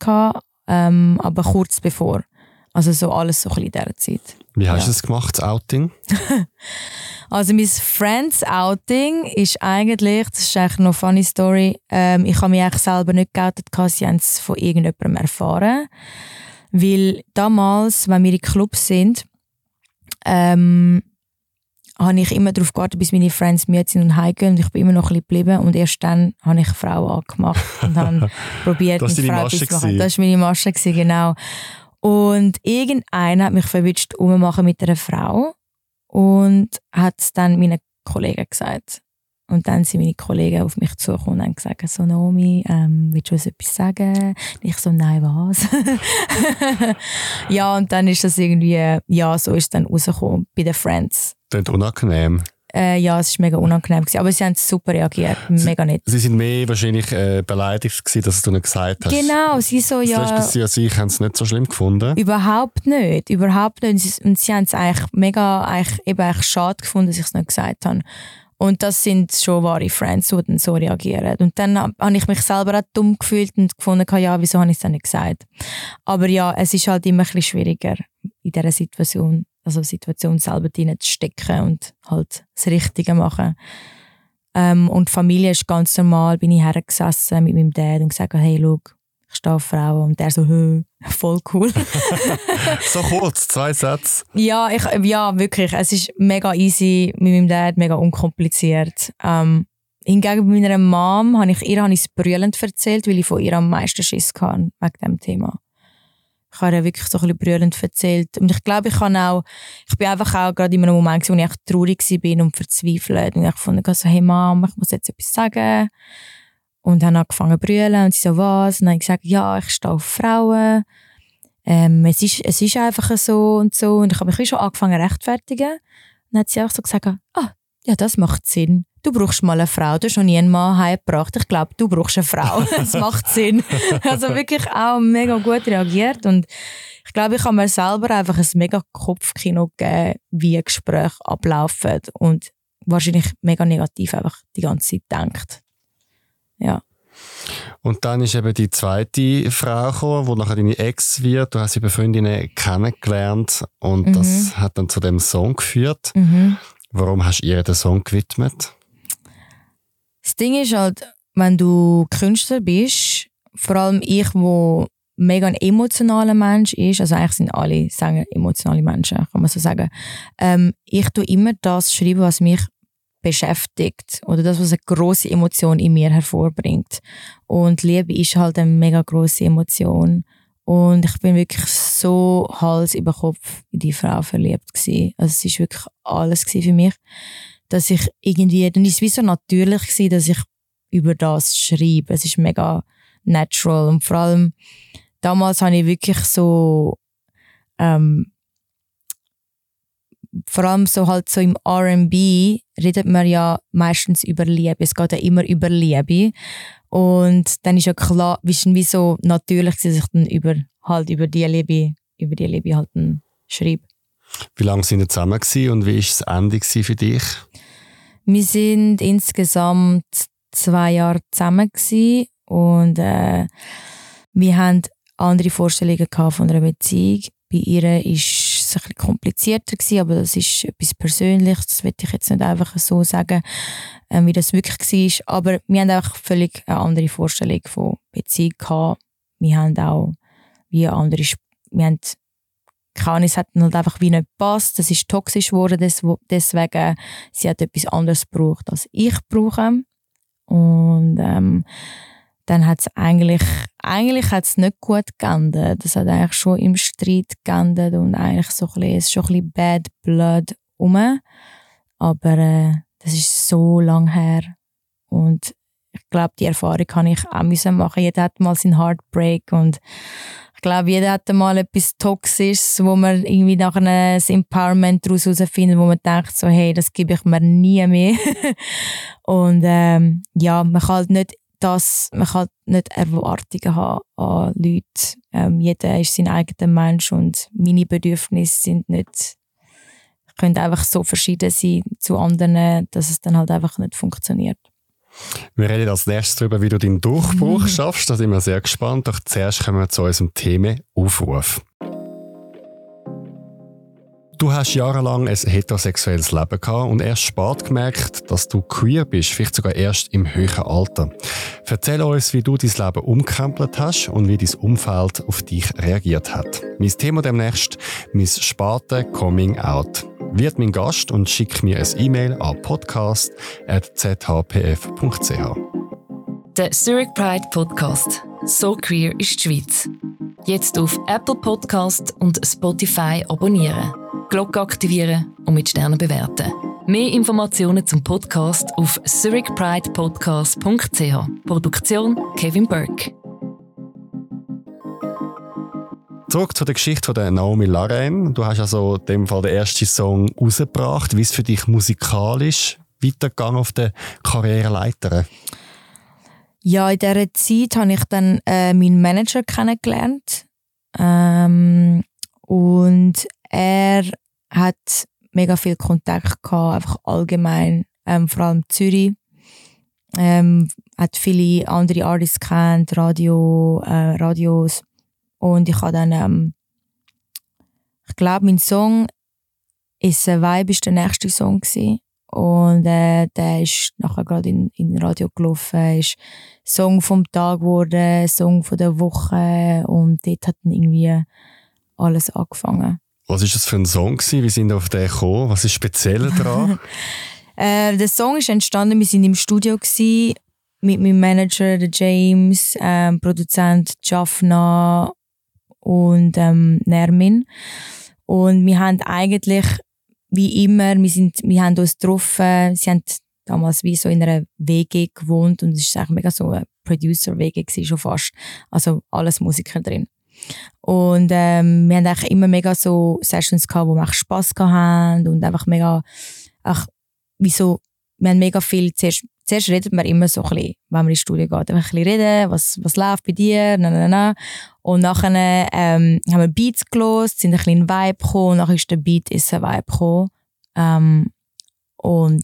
ähm, aber kurz bevor. Also so alles so ein in dieser Zeit. Wie hast ja. du es gemacht, das Outing? also mein Friends Outing ist eigentlich, das ist eigentlich noch eine funny Story, ähm, ich habe mich eigentlich selber nicht geoutet, sie haben es von irgendjemandem erfahren. Weil damals, wenn wir in Clubs sind, ähm, habe ich immer darauf gewartet, bis meine Friends müde sind und heimgehen und ich bin immer noch ein bisschen geblieben und erst dann habe ich Frau angemacht und habe probiert, das mit Frau zu machen. Das war meine Masche, genau. Und irgendeiner hat mich verwünscht, ummachen mit einer Frau und hat es dann meinen Kollegen gesagt. Und dann sind meine Kollegen auf mich zugekommen und haben gesagt, so Naomi, ähm, willst du uns etwas sagen? Und ich so, nein, was? ja, und dann ist das irgendwie, ja, so ist es dann rausgekommen bei den Friends. Das ist unangenehm. Äh, ja, es war mega unangenehm. Gewesen. Aber sie haben super reagiert. Mega nett. Sie sind mehr wahrscheinlich äh, beleidigt gewesen, dass du nicht gesagt hast. Genau, sie so, Das ja. Lesbische Sie an sich haben es nicht so schlimm gefunden. Überhaupt nicht, überhaupt nicht. Und sie, und sie haben es eigentlich mega eigentlich, eben eigentlich schade gefunden, dass ich es nicht gesagt habe. Und das sind schon wahre Friends, die dann so reagieren. Und dann hab- habe ich mich selber auch dumm gefühlt und gefunden, ja, wieso habe ich es dann nicht gesagt. Aber ja, es ist halt immer ein bisschen schwieriger in dieser Situation, also Situation selber drin zu stecken und halt das Richtige machen. Ähm, und Familie ist ganz normal, bin ich hergesessen mit meinem Dad und gesagt, hey, schau, ich stehe auf Frauen. Und der so, «Hö, voll cool. So kurz, zwei Sätze. Ja, ich, ja, wirklich. Es ist mega easy mit meinem Dad, mega unkompliziert. Ähm, hingegen bei meiner Mom habe ich ihr habe ich es brüllend erzählt, weil ich von ihr am meisten Schiss hatte wegen dem Thema. Ich habe ihr wirklich so ein bisschen brüllend erzählt. Und ich glaube, ich kann auch, ich bin einfach auch gerade in einem Moment, wo ich echt traurig war und verzweifelt. Und ich fand so, hey Mom, ich muss jetzt etwas sagen. Und dann angefangen zu brüllen und sie so, was? Und dann habe ich gesagt, ja, ich stehe auf Frauen ähm, es, ist, es ist einfach so und so. Und ich habe mich schon angefangen zu rechtfertigen. Und dann hat sie auch so gesagt, ah, ja, das macht Sinn. Du brauchst mal eine Frau. Du hast noch nie einen Mann heimgebracht. Ich glaube, du brauchst eine Frau. Das macht Sinn. Also wirklich auch mega gut reagiert. Und ich glaube, ich habe mir selber einfach ein mega Kopfkino gegeben, wie Gespräche ablaufen. Und wahrscheinlich mega negativ einfach die ganze Zeit denkt. Ja. Und dann ist eben die zweite Frau gekommen, die nachher deine Ex wird. Du hast sie bei Freundinnen kennengelernt und Mhm. das hat dann zu dem Song geführt. Mhm. Warum hast du ihr den Song gewidmet? Das Ding ist halt, wenn du Künstler bist, vor allem ich, wo mega ein emotionaler Mensch ist, also eigentlich sind alle Sänger emotionale Menschen, kann man so sagen. Ähm, ich tue immer das schreiben, was mich beschäftigt oder das, was eine große Emotion in mir hervorbringt. Und Liebe ist halt eine mega große Emotion. Und ich bin wirklich so Hals über Kopf in die Frau verliebt gewesen. Also es ist wirklich alles für mich dass ich irgendwie, dann ist es wie so natürlich gewesen, dass ich über das schreibe. Es ist mega natural und vor allem damals habe ich wirklich so ähm, vor allem so halt so im R&B redet man ja meistens über Liebe. Es geht ja immer über Liebe und dann ist ja klar, wie so natürlich, gewesen, dass ich dann über halt über die Liebe, über die Liebe halt dann schreibe. Wie lange sind ihr zusammen gewesen und wie war das Ende für dich? Wir sind insgesamt zwei Jahre zusammen gewesen und äh, wir haben andere Vorstellungen von einer Beziehung. Bei ihr ist es ein bisschen komplizierter gewesen, aber das ist etwas Persönliches. Das will ich jetzt nicht einfach so sagen, äh, wie das wirklich war. Aber wir haben einfach völlig eine andere Vorstellung von Beziehung gehabt. Wir haben auch wie andere, Sp- wir haben keine hat halt einfach wie nicht gepasst. Das ist toxisch geworden, des- deswegen sie hat etwas anderes gebraucht, als ich brauche. Und ähm, dann hat es eigentlich, eigentlich hat's nicht gut geendet. Das hat eigentlich schon im Streit geendet und eigentlich so ein bisschen, es ist schon ein bisschen Bad Blood rum. Aber äh, das ist so lang her. Und ich glaube, die Erfahrung kann ich auch müssen machen. Jeder hat mal seinen Heartbreak und ich glaube, jeder hat mal etwas Toxisches, wo man irgendwie nachher ein Empowerment daraus herausfindet, wo man denkt, so, hey, das gebe ich mir nie mehr. und ähm, ja, man kann halt nicht das, man kann nicht Erwartungen haben an Leute. Ähm, jeder ist sein eigener Mensch und meine Bedürfnisse sind nicht, können einfach so verschieden sein zu anderen, dass es dann halt einfach nicht funktioniert. Wir reden als nächstes darüber, wie du deinen Durchbruch schaffst. Da sind wir sehr gespannt. Doch zuerst kommen wir zu unserem Thema Aufruf. Du hast jahrelang ein heterosexuelles Leben gehabt und erst spät gemerkt, dass du queer bist, vielleicht sogar erst im höheren Alter. Erzähl uns, wie du dein Leben umkrempelt hast und wie dein Umfeld auf dich reagiert hat. Mein Thema demnächst, mein späte Coming Out. Wird mein Gast und schick mir ein E-Mail an podcast.zhpf.ch. Der Zurich Pride Podcast. So queer ist die Schweiz. Jetzt auf Apple Podcast und Spotify abonnieren. Glocke aktivieren und mit Sternen bewerten. Mehr Informationen zum Podcast auf zurichpridepodcast.ch. Produktion Kevin Burke. Zurück zu der Geschichte von Naomi Laren. Du hast also in dem Fall den ersten Song rausgebracht. Wie ist es für dich musikalisch weitergegangen auf der Karriereleiter? Ja, in dieser Zeit habe ich dann äh, meinen Manager kennengelernt. Ähm, und er hat mega viel Kontakt gehabt, einfach allgemein, ähm, vor allem Zürich. Ähm, hat viele andere Artists kennt, Radio, äh, Radios. Und ich habe dann, ähm, ich glaube, mein Song ist ein Vibe ist der nächste Song gewesen. Und äh, der ist nachher gerade in, in Radio gelaufen, ist Song vom Tag geworden, Song von der Woche und dort hat dann irgendwie alles angefangen. Was ist das für ein Song gewesen? Wie sind auf den gekommen? Was ist speziell daran? äh, der Song ist entstanden, wir sind im Studio gewesen, mit meinem Manager, der James, ähm, Produzent Jaffna und ähm, Nermin. Und wir haben eigentlich wie immer, wir, sind, wir haben uns getroffen, sie haben damals wie so in einer WG gewohnt und es war eigentlich mega so eine Producer-WG schon fast. Also alles Musiker drin. Und ähm, wir eigentlich immer mega so Sessions gehabt, wo wir Spass hatten und einfach mega, ach, wie so, wir haben mega viel, zuerst, zuerst redet man immer so ein bisschen, wenn man ins Studio geht, einfach ein bisschen reden, was, was läuft bei dir, na, na, na. Und nachher ähm, haben wir Beats gelost, sind ein bisschen in Vibe gekommen, und nachher ist der Beat ist ein Vibe gekommen. Ähm, und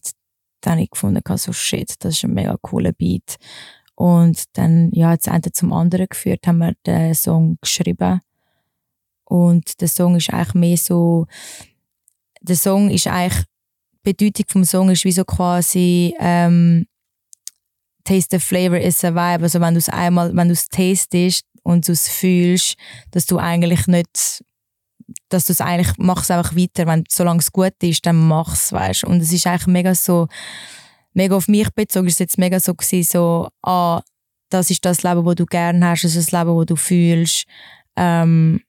dann habe ich gefunden, so shit, das ist ein mega cooler Beat. Und dann, ja, es eine zum anderen geführt, haben wir den Song geschrieben. Und der Song ist eigentlich mehr so, der Song ist eigentlich, die Bedeutung vom Song ist wie so quasi, ähm, Taste the flavor is a vibe. Also wenn du es einmal, wenn du es tastest und du es fühlst, dass du eigentlich nicht, dass du es eigentlich machst einfach weiter, wenn solange es gut ist, dann mach's, weißt. Und es ist eigentlich mega so, mega auf mich bezogen, ist es jetzt mega so gewesen, so, ah, das ist das Leben, das du gerne hast, das ist das Leben, das du fühlst, ähm,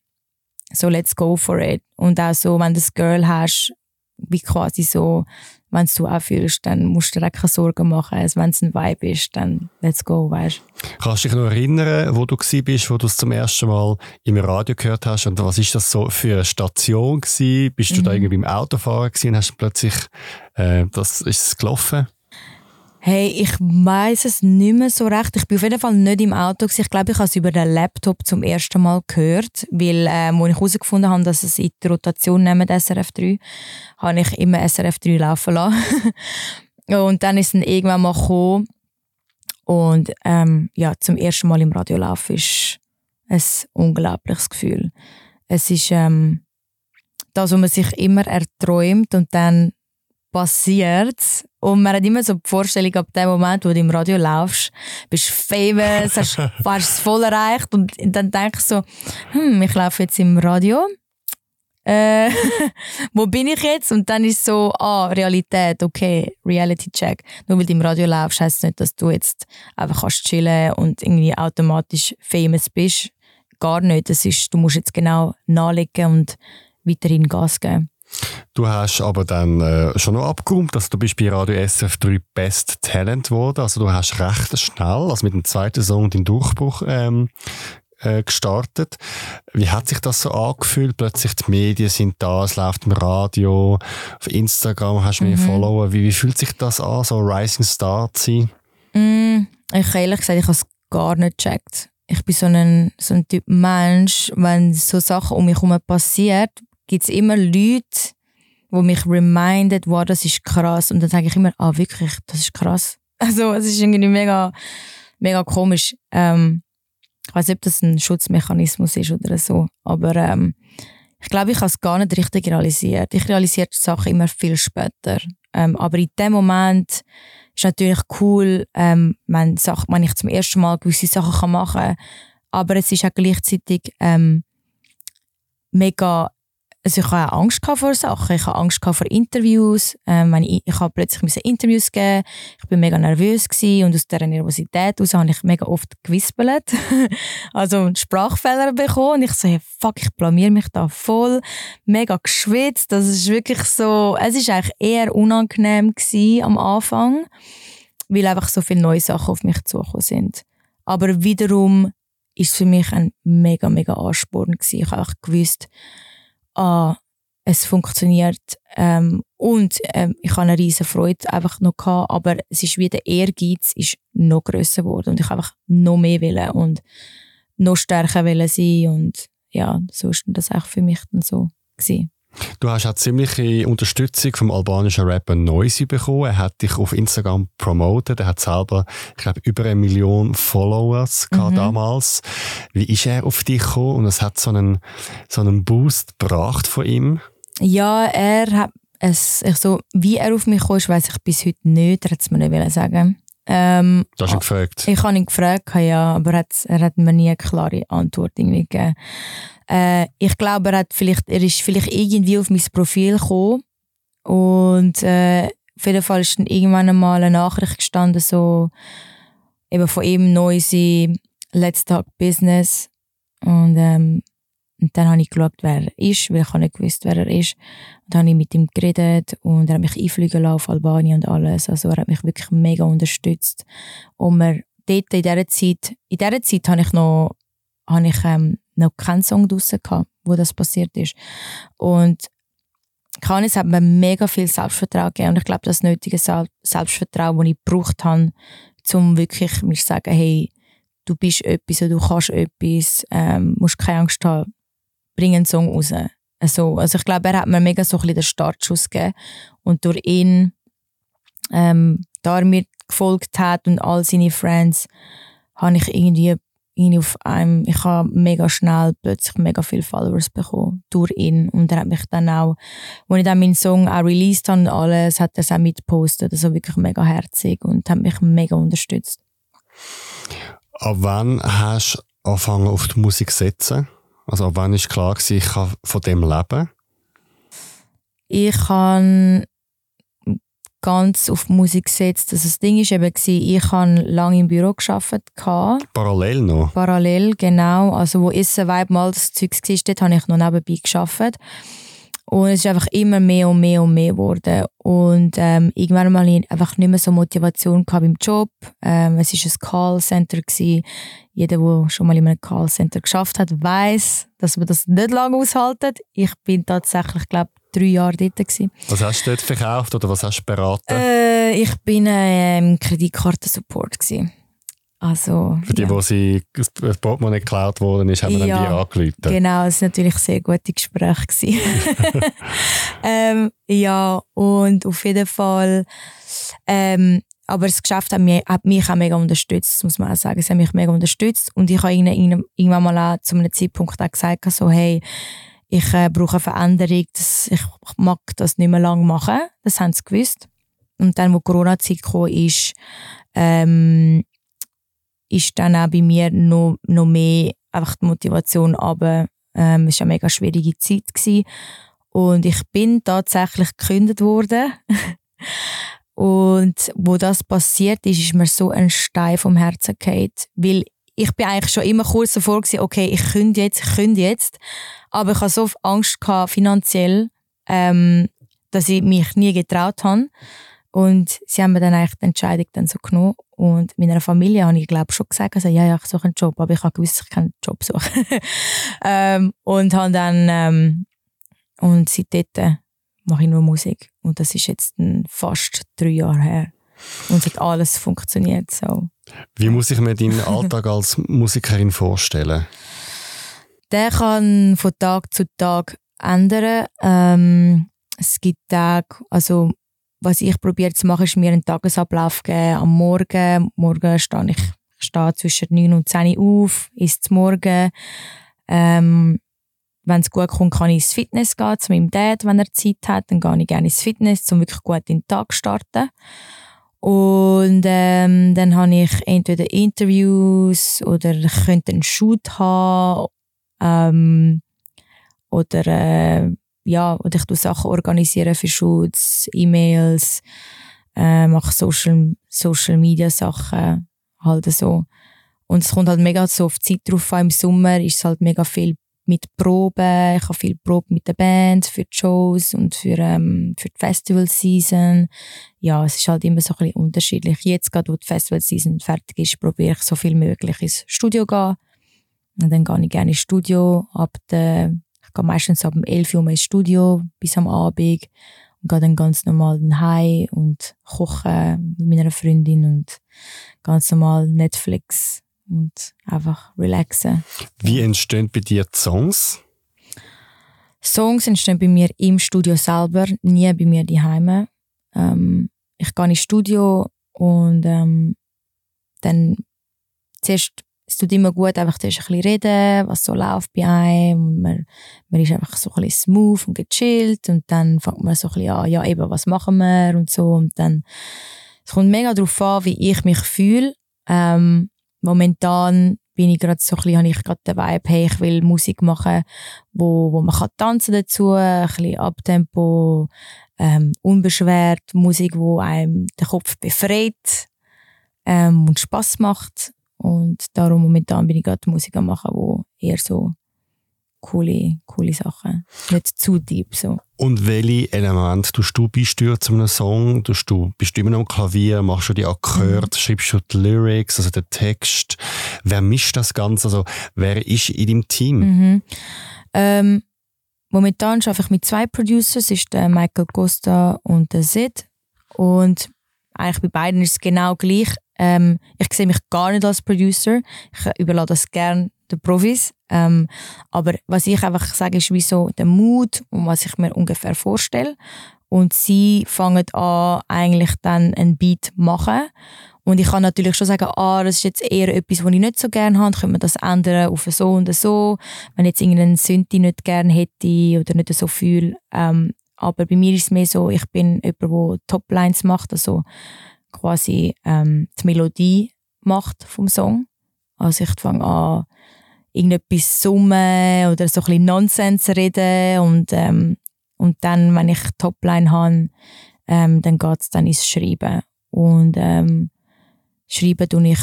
so let's go for it. Und auch so, wenn du das Girl hast, wie quasi so, wenn du auch fühlst, dann musst du dir keine Sorgen machen. Also wenn es ein Vibe ist, dann let's go, weißt Kannst du dich noch erinnern, wo du bist, wo du es zum ersten Mal im Radio gehört hast und was ist das so für eine Station gewesen? Bist du mhm. da irgendwie im Autofahren gewesen und hast plötzlich, äh, das ist es gelaufen? Hey, ich weiß es nicht mehr so recht. Ich bin auf jeden Fall nicht im Auto. Ich glaube, ich habe es über den Laptop zum ersten Mal gehört, weil äh, als ich herausgefunden habe, dass es in die Rotation nehmen, SRF 3, habe ich immer SRF 3 laufen lassen. und dann ist es dann irgendwann mal gekommen. Und ähm, ja, zum ersten Mal im Radio laufen ist ein unglaubliches Gefühl. Es ist ähm, das, was man sich immer erträumt und dann passiert und man hat immer so die Vorstellung, ab dem Moment, wo du im Radio laufst, bist famous, hast, hast es voll erreicht und dann denke ich so, hm, ich laufe jetzt im Radio. Äh, wo bin ich jetzt? Und dann ist so, ah, Realität, okay, Reality Check. Nur weil du im Radio laufst, heisst es nicht, dass du jetzt einfach kannst chillen und irgendwie automatisch famous bist. Gar nicht. Das ist, du musst jetzt genau nachlegen und weiterhin Gas geben. Du hast aber dann äh, schon noch abgeräumt, dass du bist bei Radio SF3 Best Talent geworden. Also du hast recht schnell, also mit dem zweiten Song den Durchbruch ähm, äh, gestartet. Wie hat sich das so angefühlt? Plötzlich die Medien sind da, es läuft im Radio, auf Instagram hast du mhm. mehr Follower. Wie, wie fühlt sich das an, so Rising Star zu sein? Mm, ich ehrlich gesagt, ich habe es gar nicht gecheckt. Ich bin so ein, so ein Typ Mensch, wenn so Sachen um mich herum passieren, gibt es immer Leute, die mich reminden, wow, das ist krass. Und dann sage ich immer, ah, wirklich, das ist krass. Also, es ist irgendwie mega, mega komisch. Ähm, ich weiß nicht, ob das ein Schutzmechanismus ist oder so. Aber ähm, ich glaube, ich habe es gar nicht richtig realisiert. Ich realisiere die Sachen immer viel später. Ähm, aber in dem Moment ist natürlich cool, ähm, wenn, Sachen, wenn ich zum ersten Mal gewisse Sachen machen kann. Aber es ist auch gleichzeitig ähm, mega also ich hatte auch Angst vor Sachen. Ich hatte Angst vor Interviews. Ähm, ich, ich habe plötzlich Interviews geben. Ich war mega nervös gewesen und aus dieser Nervosität heraus habe ich mega oft gewispelt. also Sprachfehler bekommen und ich so, hey, fuck, ich blamier mich da voll. Mega geschwitzt. Das ist wirklich so, es ist eigentlich eher unangenehm am Anfang, weil einfach so viele neue Sachen auf mich zugekommen sind. Aber wiederum ist für mich ein mega, mega Ansporn gewesen. Ich habe einfach gewusst, ah, es funktioniert ähm, und ähm, ich habe eine riesige Freude einfach noch gehabt, aber es ist wie der Ehrgeiz ist noch größer geworden und ich einfach noch mehr wollen und noch stärker wollen sein und ja, so ist das auch für mich dann so gewesen. Du hast auch ziemliche Unterstützung vom albanischen Rapper Noisy bekommen. Er hat dich auf Instagram promotet. Er hat selber, ich glaube, über eine Million Followers mhm. damals. Wie ist er auf dich gekommen und es hat so einen, so einen Boost gebracht von ihm? Ja, er hat es, ich so, wie er auf mich kam, weiß ich bis heute nicht. Er hat es mir nicht sagen. Ähm, du hast ihn gefragt? Ich habe ihn gefragt, ja, aber er hat, er hat mir nie eine klare Antwort irgendwie gegeben. Äh, ich glaube, er, hat vielleicht, er ist vielleicht irgendwie auf mein Profil gekommen und äh, auf jeden Fall ist dann irgendwann einmal eine Nachricht gestanden, so eben von ihm, Noisy, Let's Talk Business und ähm, und dann habe ich geschaut, wer er ist, weil ich nicht gewusst, wer er ist. Und dann habe ich mit ihm geredet und er hat mich einfliegen lassen auf Albanien und alles. Also er hat mich wirklich mega unterstützt. Und wir dort in dieser Zeit, in dieser Zeit habe ich noch, habe ich, ähm, noch keinen Song draussen gehabt, wo das passiert ist. Und Kanis hat mir mega viel Selbstvertrauen gegeben und ich glaube, das nötige Selbstvertrauen, das ich gebraucht habe, um wirklich mir zu sagen, hey, du bist etwas und du kannst etwas, ähm, musst keine Angst haben, bring einen Song raus. Also, also ich glaube, er hat mir mega so ein bisschen den Startschuss gegeben und durch ihn, ähm, da er mir gefolgt hat und all seine Friends, habe ich irgendwie ihn auf einem, ich habe mega schnell plötzlich mega viele Followers bekommen durch ihn und er hat mich dann auch, als ich dann meinen Song auch released habe und alles, hat er es auch mitgepostet, also wirklich mega herzig und hat mich mega unterstützt. Ab wann hast du angefangen auf die Musik zu setzen? Also ab wann war klar, gewesen, ich kann von dem leben? Ich habe ganz auf Musik gesetzt. Also das Ding war eben, ich habe lange im Büro gearbeitet. Parallel noch? Parallel, genau. Also wo Essen Vibe mal das Zeug war, dort habe ich noch nebenbei gearbeitet. Und es ist einfach immer mehr und mehr und mehr geworden. Und ähm, irgendwann mal ich einfach nicht mehr so Motivation gehabt im Job. Ähm, es war ein Callcenter. Gewesen. Jeder, der schon mal in einem Callcenter geschafft hat, weiß, dass man das nicht lange aushaltet. Ich bin tatsächlich, glaube drei Jahre dort. Gewesen. Was hast du dort verkauft oder was hast du beraten? Äh, ich bin äh, im Kreditkartensupport. Gewesen. Also, Für die, ja. wo sie das Portemonnaie geklaut worden ist, haben wir ja, dann die angerufen. Genau, es war natürlich sehr gute Gespräche. ähm, ja, und auf jeden Fall, ähm, aber das Geschäft hat mich, hat mich auch mega unterstützt, muss man auch sagen. Es hat mich mega unterstützt und ich habe irgendwann mal auch zu einem Zeitpunkt auch gesagt, so, hey, ich äh, brauche eine Veränderung, das, ich mag das nicht mehr lange machen. Das haben sie gewusst. Und dann, wo Corona-Zeit kam, ist, ähm, ist dann auch bei mir noch, noch mehr einfach die Motivation aber ähm, es war eine mega schwierige Zeit gewesen. und ich bin tatsächlich gekündigt worden und wo das passiert ist, ist mir so ein Stein vom Herzen gefallen, weil ich bin eigentlich schon immer kurz davor gewesen, okay, ich künde jetzt, ich künde jetzt, aber ich hatte so Angst gehabt, finanziell, ähm, dass ich mich nie getraut habe. Und sie haben mir dann eigentlich die Entscheidung dann so genommen. Und meiner Familie habe ich, glaube schon gesagt, also, ja, ja, ich suche einen Job, aber ich habe gewusst, ich kann einen Job suchen. ähm, und habe dann, ähm, und seitdem mache ich nur Musik. Und das ist jetzt fast drei Jahre her. Und es hat alles funktioniert. So. Wie muss ich mir deinen Alltag als Musikerin vorstellen? Der kann von Tag zu Tag ändern. Ähm, es gibt Tage, also was ich probiere zu machen, ist mir einen Tagesablauf geben. Am Morgen, morgen stehe ich, stehe zwischen 9 und 10 Uhr auf, esse Morgen. Ähm, wenn es gut kommt, kann ich ins Fitness gehen, zu meinem Dad, wenn er Zeit hat. Dann gehe ich gerne ins Fitness, um wirklich gut in den Tag zu starten. Und ähm, dann habe ich entweder Interviews oder ich könnte einen Shoot haben. Ähm, oder äh, ja, oder ich tue Sachen organisieren für Shoots, E-Mails, äh, mache Social, Social Media Sachen, halt so. Und es kommt halt mega so auf die Zeit drauf an. Im Sommer ist es halt mega viel mit Proben. Ich habe viel Probe mit der Band für die Shows und für, ähm, für die Festival Season. Ja, es ist halt immer so ein bisschen unterschiedlich. Jetzt gerade, wo die Festival Season fertig ist, probiere ich so viel möglich ins Studio zu gehen Und dann gehe ich gerne ins Studio. Ab der, gehe meistens ab dem 11 Uhr ins Studio bis am Abend und gehe dann ganz normal heim und koche mit meiner Freundin und ganz normal Netflix und einfach relaxen. Wie entstehen bei dir die Songs? Songs entstehen bei mir im Studio selber, nie bei mir daheim. Ähm, ich gehe ins Studio und ähm, dann zuerst es tut immer gut, einfach zuerst ein bisschen reden, was so läuft bei einem. Man, man ist einfach so ein bisschen smooth und gechillt und dann fängt man so ein bisschen an, ja eben, was machen wir und so. Und dann, es kommt mega darauf an, wie ich mich fühle. Ähm, momentan bin ich gerade so ein bisschen, habe ich gerade den Vibe, hey, ich will Musik machen, wo, wo man kann tanzen dazu, ein bisschen Abtempo, ähm, unbeschwert, Musik, wo einem den Kopf befreit ähm, und Spaß macht. Und darum momentan bin ich gerade Musik am machen, wo eher so coole, coole Sachen, nicht zu deep so. Und welche Elemente tust du beisteuern zu einem Song? Tust du, bist du immer noch am Klavier, machst du die Akkorde, mhm. schreibst du die Lyrics, also den Text? Wer mischt das Ganze? Also wer ist in deinem Team? Mhm. Ähm, momentan arbeite ich mit zwei Producers, ist der Michael Costa und der Sid. Und eigentlich bei beiden ist es genau gleich. Ähm, ich sehe mich gar nicht als Producer. Ich überlasse das gerne den Profis. Ähm, aber was ich einfach sage, ist wie so der Mut und was ich mir ungefähr vorstelle. Und sie fangen an, eigentlich dann ein Beat machen. Und ich kann natürlich schon sagen, ah, das ist jetzt eher etwas, was ich nicht so gerne habe, können wir das ändern auf so und so. Wenn ich jetzt irgendeinen Synthi nicht gerne hätte oder nicht so fühle. Ähm, aber bei mir ist es mehr so, ich bin jemand, der Toplines macht, also quasi ähm, die Melodie macht vom Song. Also ich fange an, irgendetwas summen oder so ein bisschen Nonsens reden und, ähm, und dann, wenn ich Topline habe, ähm, dann geht es dann ins Schreiben. Und ähm, Schreiben tue ich,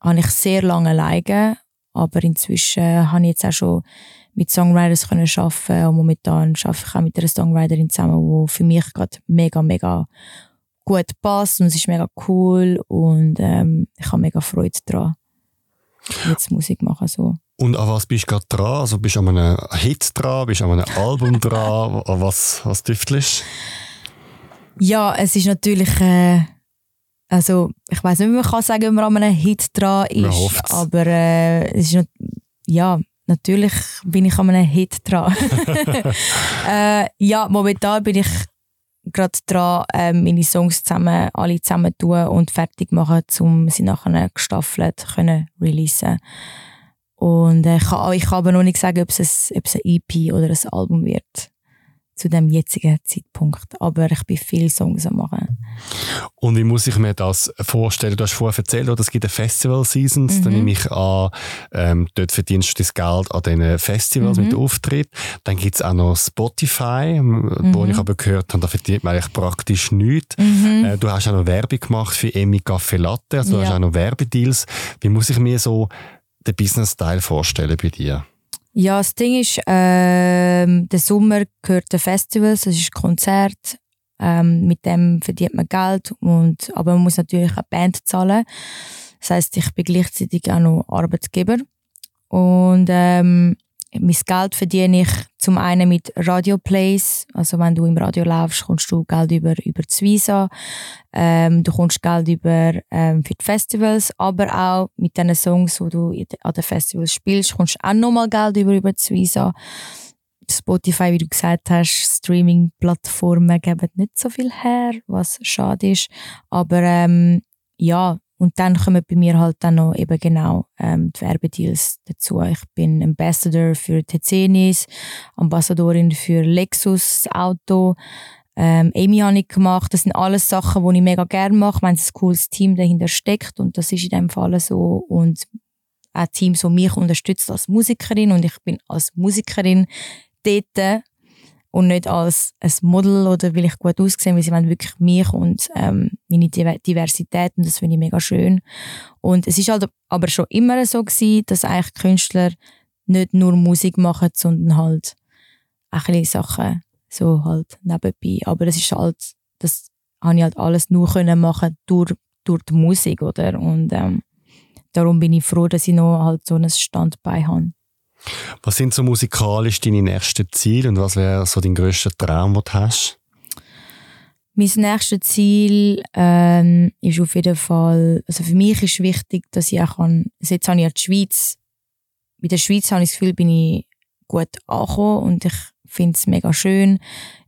habe ich sehr lange alleine, aber inzwischen habe ich jetzt auch schon mit Songwriters können arbeiten und momentan arbeite ich auch mit einer Songwriterin zusammen, die für mich gerade mega, mega gut passt und es ist mega cool und ähm, ich habe mega Freude daran, jetzt Musik machen so. Und an was bist du gerade dran? Also bist du an einem Hit dran? Bist du an einem Album dran? An was, was tüftelst Ja, es ist natürlich... Äh, also, ich weiß nicht, wie man kann sagen, wenn man an einem Hit dran ist. Aber äh, es ist... Ja, natürlich bin ich an einem Hit dran. äh, ja, momentan bin ich gerade dran, äh, meine Songs zusammen, alle zusammen tun und fertig machen, um sie nachher gestaffelt können releasen. Und äh, ich, kann, ich kann aber noch nicht sagen, ob es, ein, ob es ein EP oder ein Album wird zu dem jetzigen Zeitpunkt. Aber ich bin viele Songs am machen. Und wie muss ich mir das vorstellen? Du hast vorher erzählt, es gibt Festival Seasons. Mhm. Dann nehme ich an, ähm, dort verdienst du das Geld an diesen Festivals mhm. mit Auftritt. Dann gibt es auch noch Spotify, mhm. wo ich aber gehört habe, da verdient man eigentlich praktisch nichts. Mhm. Äh, du hast auch noch Werbung gemacht für Emi Café Latte, also du ja. hast auch noch Werbedeals. Wie muss ich mir so den Business-Teil vorstellen bei dir? Ja, das Ding ist, ähm, der Sommer gehört den Festivals, es ist Konzert, ähm, mit dem verdient man Geld, und, aber man muss natürlich eine Band zahlen. Das heißt, ich bin gleichzeitig auch noch Arbeitgeber. Und ähm, mein Geld verdiene ich zum einen mit Radioplays. Also wenn du im Radio laufst, kommst du Geld über, über das Visa. Ähm, du kommst Geld über ähm, für die Festivals, aber auch mit den Songs, die du an den Festivals spielst, kommst du auch nochmal Geld über, über das Visa. Spotify, wie du gesagt hast, Streaming-Plattformen geben nicht so viel her, was schade ist. Aber ähm, ja, und dann kommen bei mir halt dann noch eben genau ähm, die Werbedeals dazu. Ich bin Ambassador für Tecenis, Ambassadorin für Lexus Auto. Ähm, Amy habe ich gemacht. Das sind alles Sachen, die ich mega gerne mache, wenn es ein cooles Team dahinter steckt. Und das ist in dem Fall so. Und ein Team, so mich unterstützt als Musikerin. Und ich bin als Musikerin dort und nicht als ein Model oder will ich gut aussehen, weil sie wollen wirklich mich und ähm, meine Diversität und das finde ich mega schön. Und es ist halt aber schon immer so gewesen, dass eigentlich Künstler nicht nur Musik machen, sondern halt auch ein Sachen so halt nebenbei. Aber das ist halt, das habe ich halt alles nur können machen durch, durch die Musik, oder? Und ähm, darum bin ich froh, dass ich noch halt so ein Standbein habe. Was sind so musikalisch deine nächsten Ziele und was wäre so dein grösster Traum, den du hast? Mein nächstes Ziel ähm, ist auf jeden Fall, also für mich ist wichtig, dass ich auch kann, also jetzt habe ich ja die Schweiz, bei der Schweiz habe ich das Gefühl, bin ich gut angekommen und ich finde es mega schön.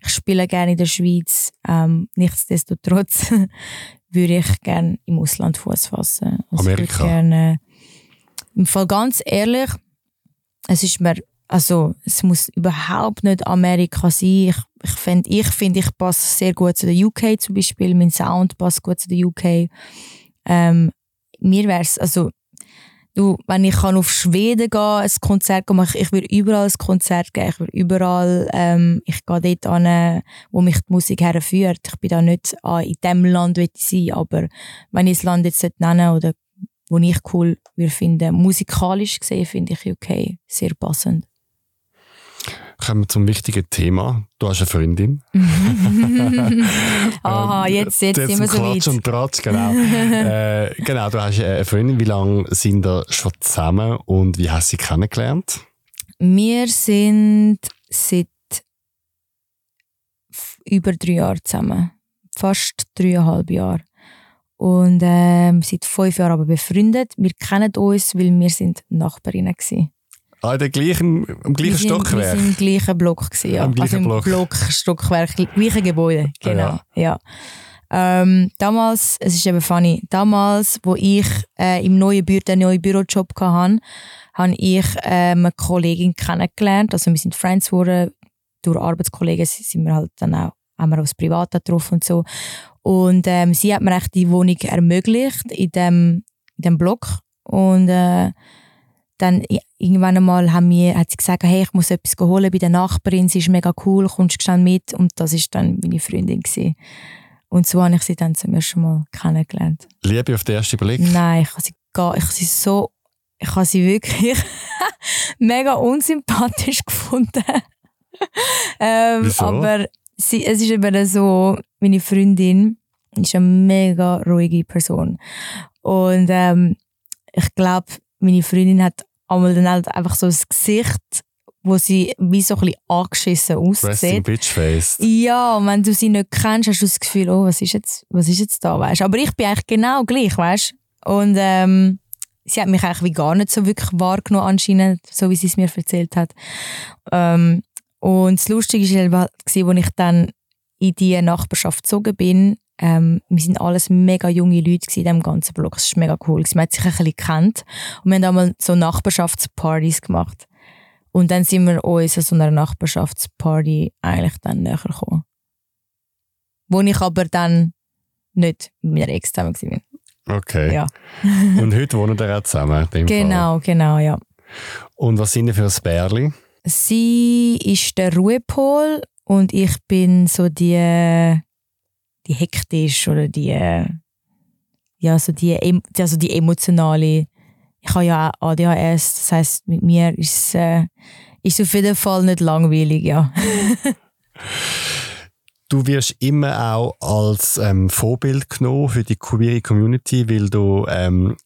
Ich spiele gerne in der Schweiz. Ähm, nichtsdestotrotz würde ich gerne im Ausland Fuß fassen. Also Amerika. Gerne, Im Fall ganz ehrlich, es ist mir, also es muss überhaupt nicht Amerika sein. Ich, ich finde, ich, find, ich passe sehr gut zu der UK zum Beispiel. Mein Sound passt gut zu der UK. Ähm, mir wäre es, also du, wenn ich kann auf Schweden gehen, ein Konzert gehen, ich, würde überall ein Konzert geben, ich würde überall, ähm, ich gehe dort an, wo mich die Musik herführt. Ich bin da nicht ah, in dem Land will ich sein, aber wenn ich das Land jetzt nennen oder wo ich cool würde finden, musikalisch gesehen finde ich UK sehr passend. Kommen wir zum wichtigen Thema. Du hast eine Freundin. Aha, jetzt, jetzt, jetzt sind wir so weit. und Tratsch, genau. äh, genau, du hast eine Freundin. Wie lange sind ihr schon zusammen und wie hast du sie kennengelernt? Wir sind seit über drei Jahren zusammen. Fast dreieinhalb Jahre. Und ähm, seit fünf Jahren aber befreundet. Wir kennen uns, weil wir sind Nachbarinnen waren. Ah, in der gleichen, im gleichen wir sind, Stockwerk? Wir sind im gleichen Block. Gewesen, ja. Im gleichen also im Block. Block, Stockwerk, gleiche Gebäude. Genau. Ah, ja. Ähm, damals, es ist eben funny, damals, wo ich äh, im neuen Büro, den neuen Bürojob hatte, habe ich ähm, eine Kollegin kennengelernt. Also wir sind Friends geworden. Durch Arbeitskollegen sind wir halt dann auch, haben wir aus Privat getroffen und so. Und ähm, sie hat mir echt die Wohnung ermöglicht in dem, in dem Block. Und äh, dann irgendwann einmal haben wir, hat sie gesagt, hey, ich muss etwas holen bei der Nachbarin, sie ist mega cool, kommst du schnell mit? Und das ist dann meine Freundin gewesen. Und so habe ich sie dann zum ersten Mal kennengelernt. Liebe auf den ersten Blick? Nein, ich habe sie gar, ich habe sie so, ich habe sie wirklich mega unsympathisch gefunden. ähm, Wieso? aber sie, es ist eben so, meine Freundin ist eine mega ruhige Person. Und ähm, ich glaube, meine Freundin hat einmal dann halt einfach so ein Gesicht, wo sie wie so ein bisschen angeschissen aussieht. Bitch Face. Ja, und wenn du sie nicht kennst, hast du das Gefühl, oh, was ist jetzt, was ist jetzt da, weißt? Aber ich bin eigentlich genau gleich, weißt? Und ähm, sie hat mich eigentlich wie gar nicht so wirklich wahrgenommen anscheinend, so wie sie es mir erzählt hat. Ähm, und das Lustige war, als ich dann in die Nachbarschaft gezogen bin, ähm, wir sind alles mega junge Leute in diesem ganzen Block. Es war mega cool. Man hat sich ein bisschen gekannt. Und wir haben einmal so Nachbarschaftspartys gemacht. Und dann sind wir uns an so einer Nachbarschaftsparty eigentlich dann näher gekommen. Wo ich aber dann nicht mit meiner Ex zusammen war. Okay. Ja. Und heute wohnen wir auch zusammen. dem Fall. Genau, genau, ja. Und was sind ihr für ein Bärli? Sie ist der Ruhepol und ich bin so die, die hektisch oder die, ja, so die, also die emotionale. Ich habe ja auch ADHS, das heißt mit mir ist es äh, ist auf jeden Fall nicht langweilig, ja. Du wirst immer auch als ähm, Vorbild genommen für die queere Community, weil du ähm,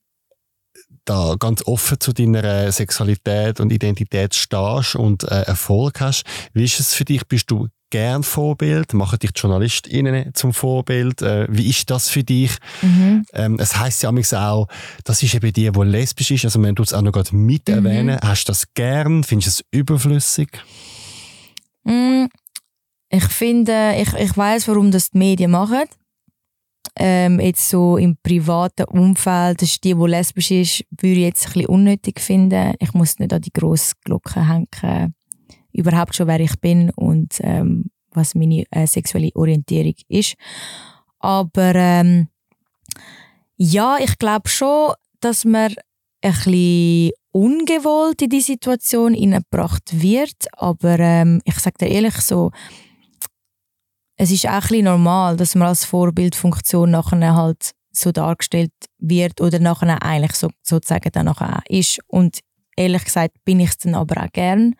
da ganz offen zu deiner Sexualität und Identität stehst und äh, Erfolg hast. Wie ist es für dich? Bist du gern Vorbild? Machen dich die JournalistInnen zum Vorbild? Äh, wie ist das für dich? Mhm. Ähm, es heisst ja auch, das ist eben die, die lesbisch ist. Also wenn du es auch noch gerade mit Mhm. erwähnen, hast du das gern? Findest du es überflüssig? Mm, Ich finde, ich, ich weiß, warum das die Medien machen. Ähm, jetzt so im privaten Umfeld, das ist die, die lesbisch ist, würde ich jetzt ein bisschen unnötig finden. Ich muss nicht an die grosse Glocke hängen, überhaupt schon, wer ich bin und ähm, was meine äh, sexuelle Orientierung ist. Aber ähm, ja, ich glaube schon, dass man ein bisschen ungewollt in die Situation hineingebracht wird. Aber ähm, ich sage dir ehrlich so, es ist auch ein normal, dass man als Vorbildfunktion nachher halt so dargestellt wird oder nachher eigentlich so, sozusagen dann auch ist. Und ehrlich gesagt bin ich es dann aber auch gern.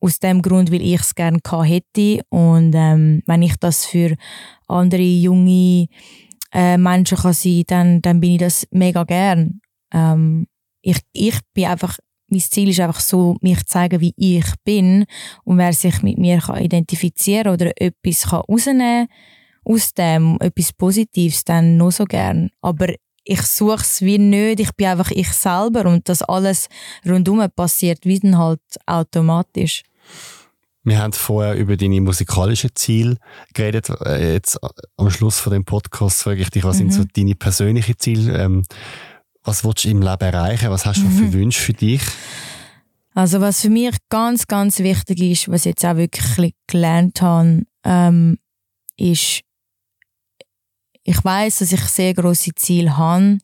Aus dem Grund, weil ich es gerne hätte. Und ähm, wenn ich das für andere junge äh, Menschen kann sein, dann, dann bin ich das mega gern. Ähm, ich, ich bin einfach, mein Ziel ist einfach so, mich zu zeigen, wie ich bin und wer sich mit mir kann identifizieren oder etwas kann rausnehmen aus dem, etwas Positives, dann nur so gern. Aber ich suche es wie nicht, ich bin einfach ich selber und das alles rundum passiert wie dann halt automatisch. Wir haben vorher über deine musikalischen Ziele geredet. Äh, jetzt am Schluss von dem Podcast frage ich dich, was mhm. sind so deine persönlichen Ziele? Ähm, was willst du im Leben erreichen? Was hast du mhm. für Wünsche für dich? Also was für mich ganz, ganz wichtig ist, was ich jetzt auch wirklich gelernt habe, ähm, ist, ich weiß, dass ich sehr große Ziele habe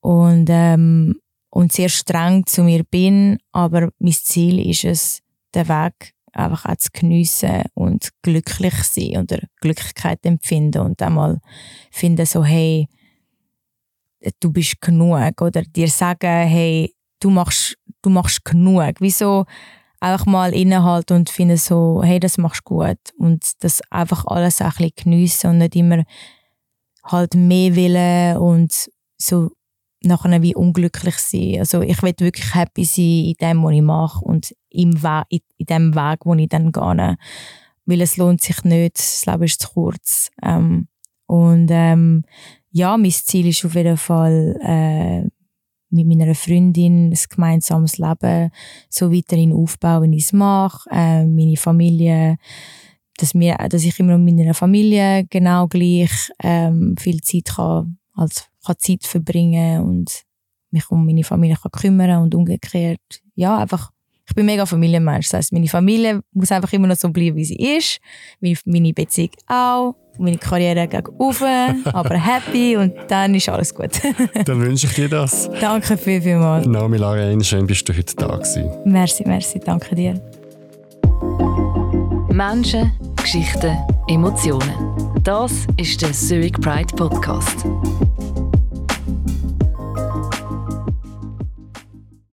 und, ähm, und sehr streng zu mir bin, aber mein Ziel ist es, den Weg einfach auch zu geniessen und glücklich sein oder Glücklichkeit empfinden und einmal finden so, hey, du bist genug oder dir sagen, hey, du machst, du machst genug. Wieso einfach mal innehalten und finden so, hey, das machst du gut und das einfach alles ein bisschen geniessen und nicht immer halt mehr willen und so nachher wie unglücklich sein. Also ich will wirklich happy sein in dem, was ich mache und im in, in dem Weg, wo ich dann gehe. Weil es lohnt sich nicht, das Leben ist zu kurz. Ähm, und ähm, ja, mein Ziel ist auf jeden Fall, äh, mit meiner Freundin ein gemeinsames Leben so weiterhin aufbauen, wie ich es mache, äh, meine Familie, dass, wir, dass ich immer mit meiner Familie genau gleich ähm, viel Zeit kann, als kann Zeit verbringen und mich um meine Familie kann kümmern und umgekehrt. Ja, einfach ich bin mega Familienmensch. Das heißt, meine Familie muss einfach immer noch so bleiben, wie sie ist. Meine Beziehung auch. Meine Karriere geht auf, aber happy und dann ist alles gut. dann wünsche ich dir das. Danke viel, viel mal. Naomi Larain, schön bist du heute da gewesen. Merci, merci, danke dir. Menschen, Geschichten, Emotionen. Das ist der Zurich Pride Podcast.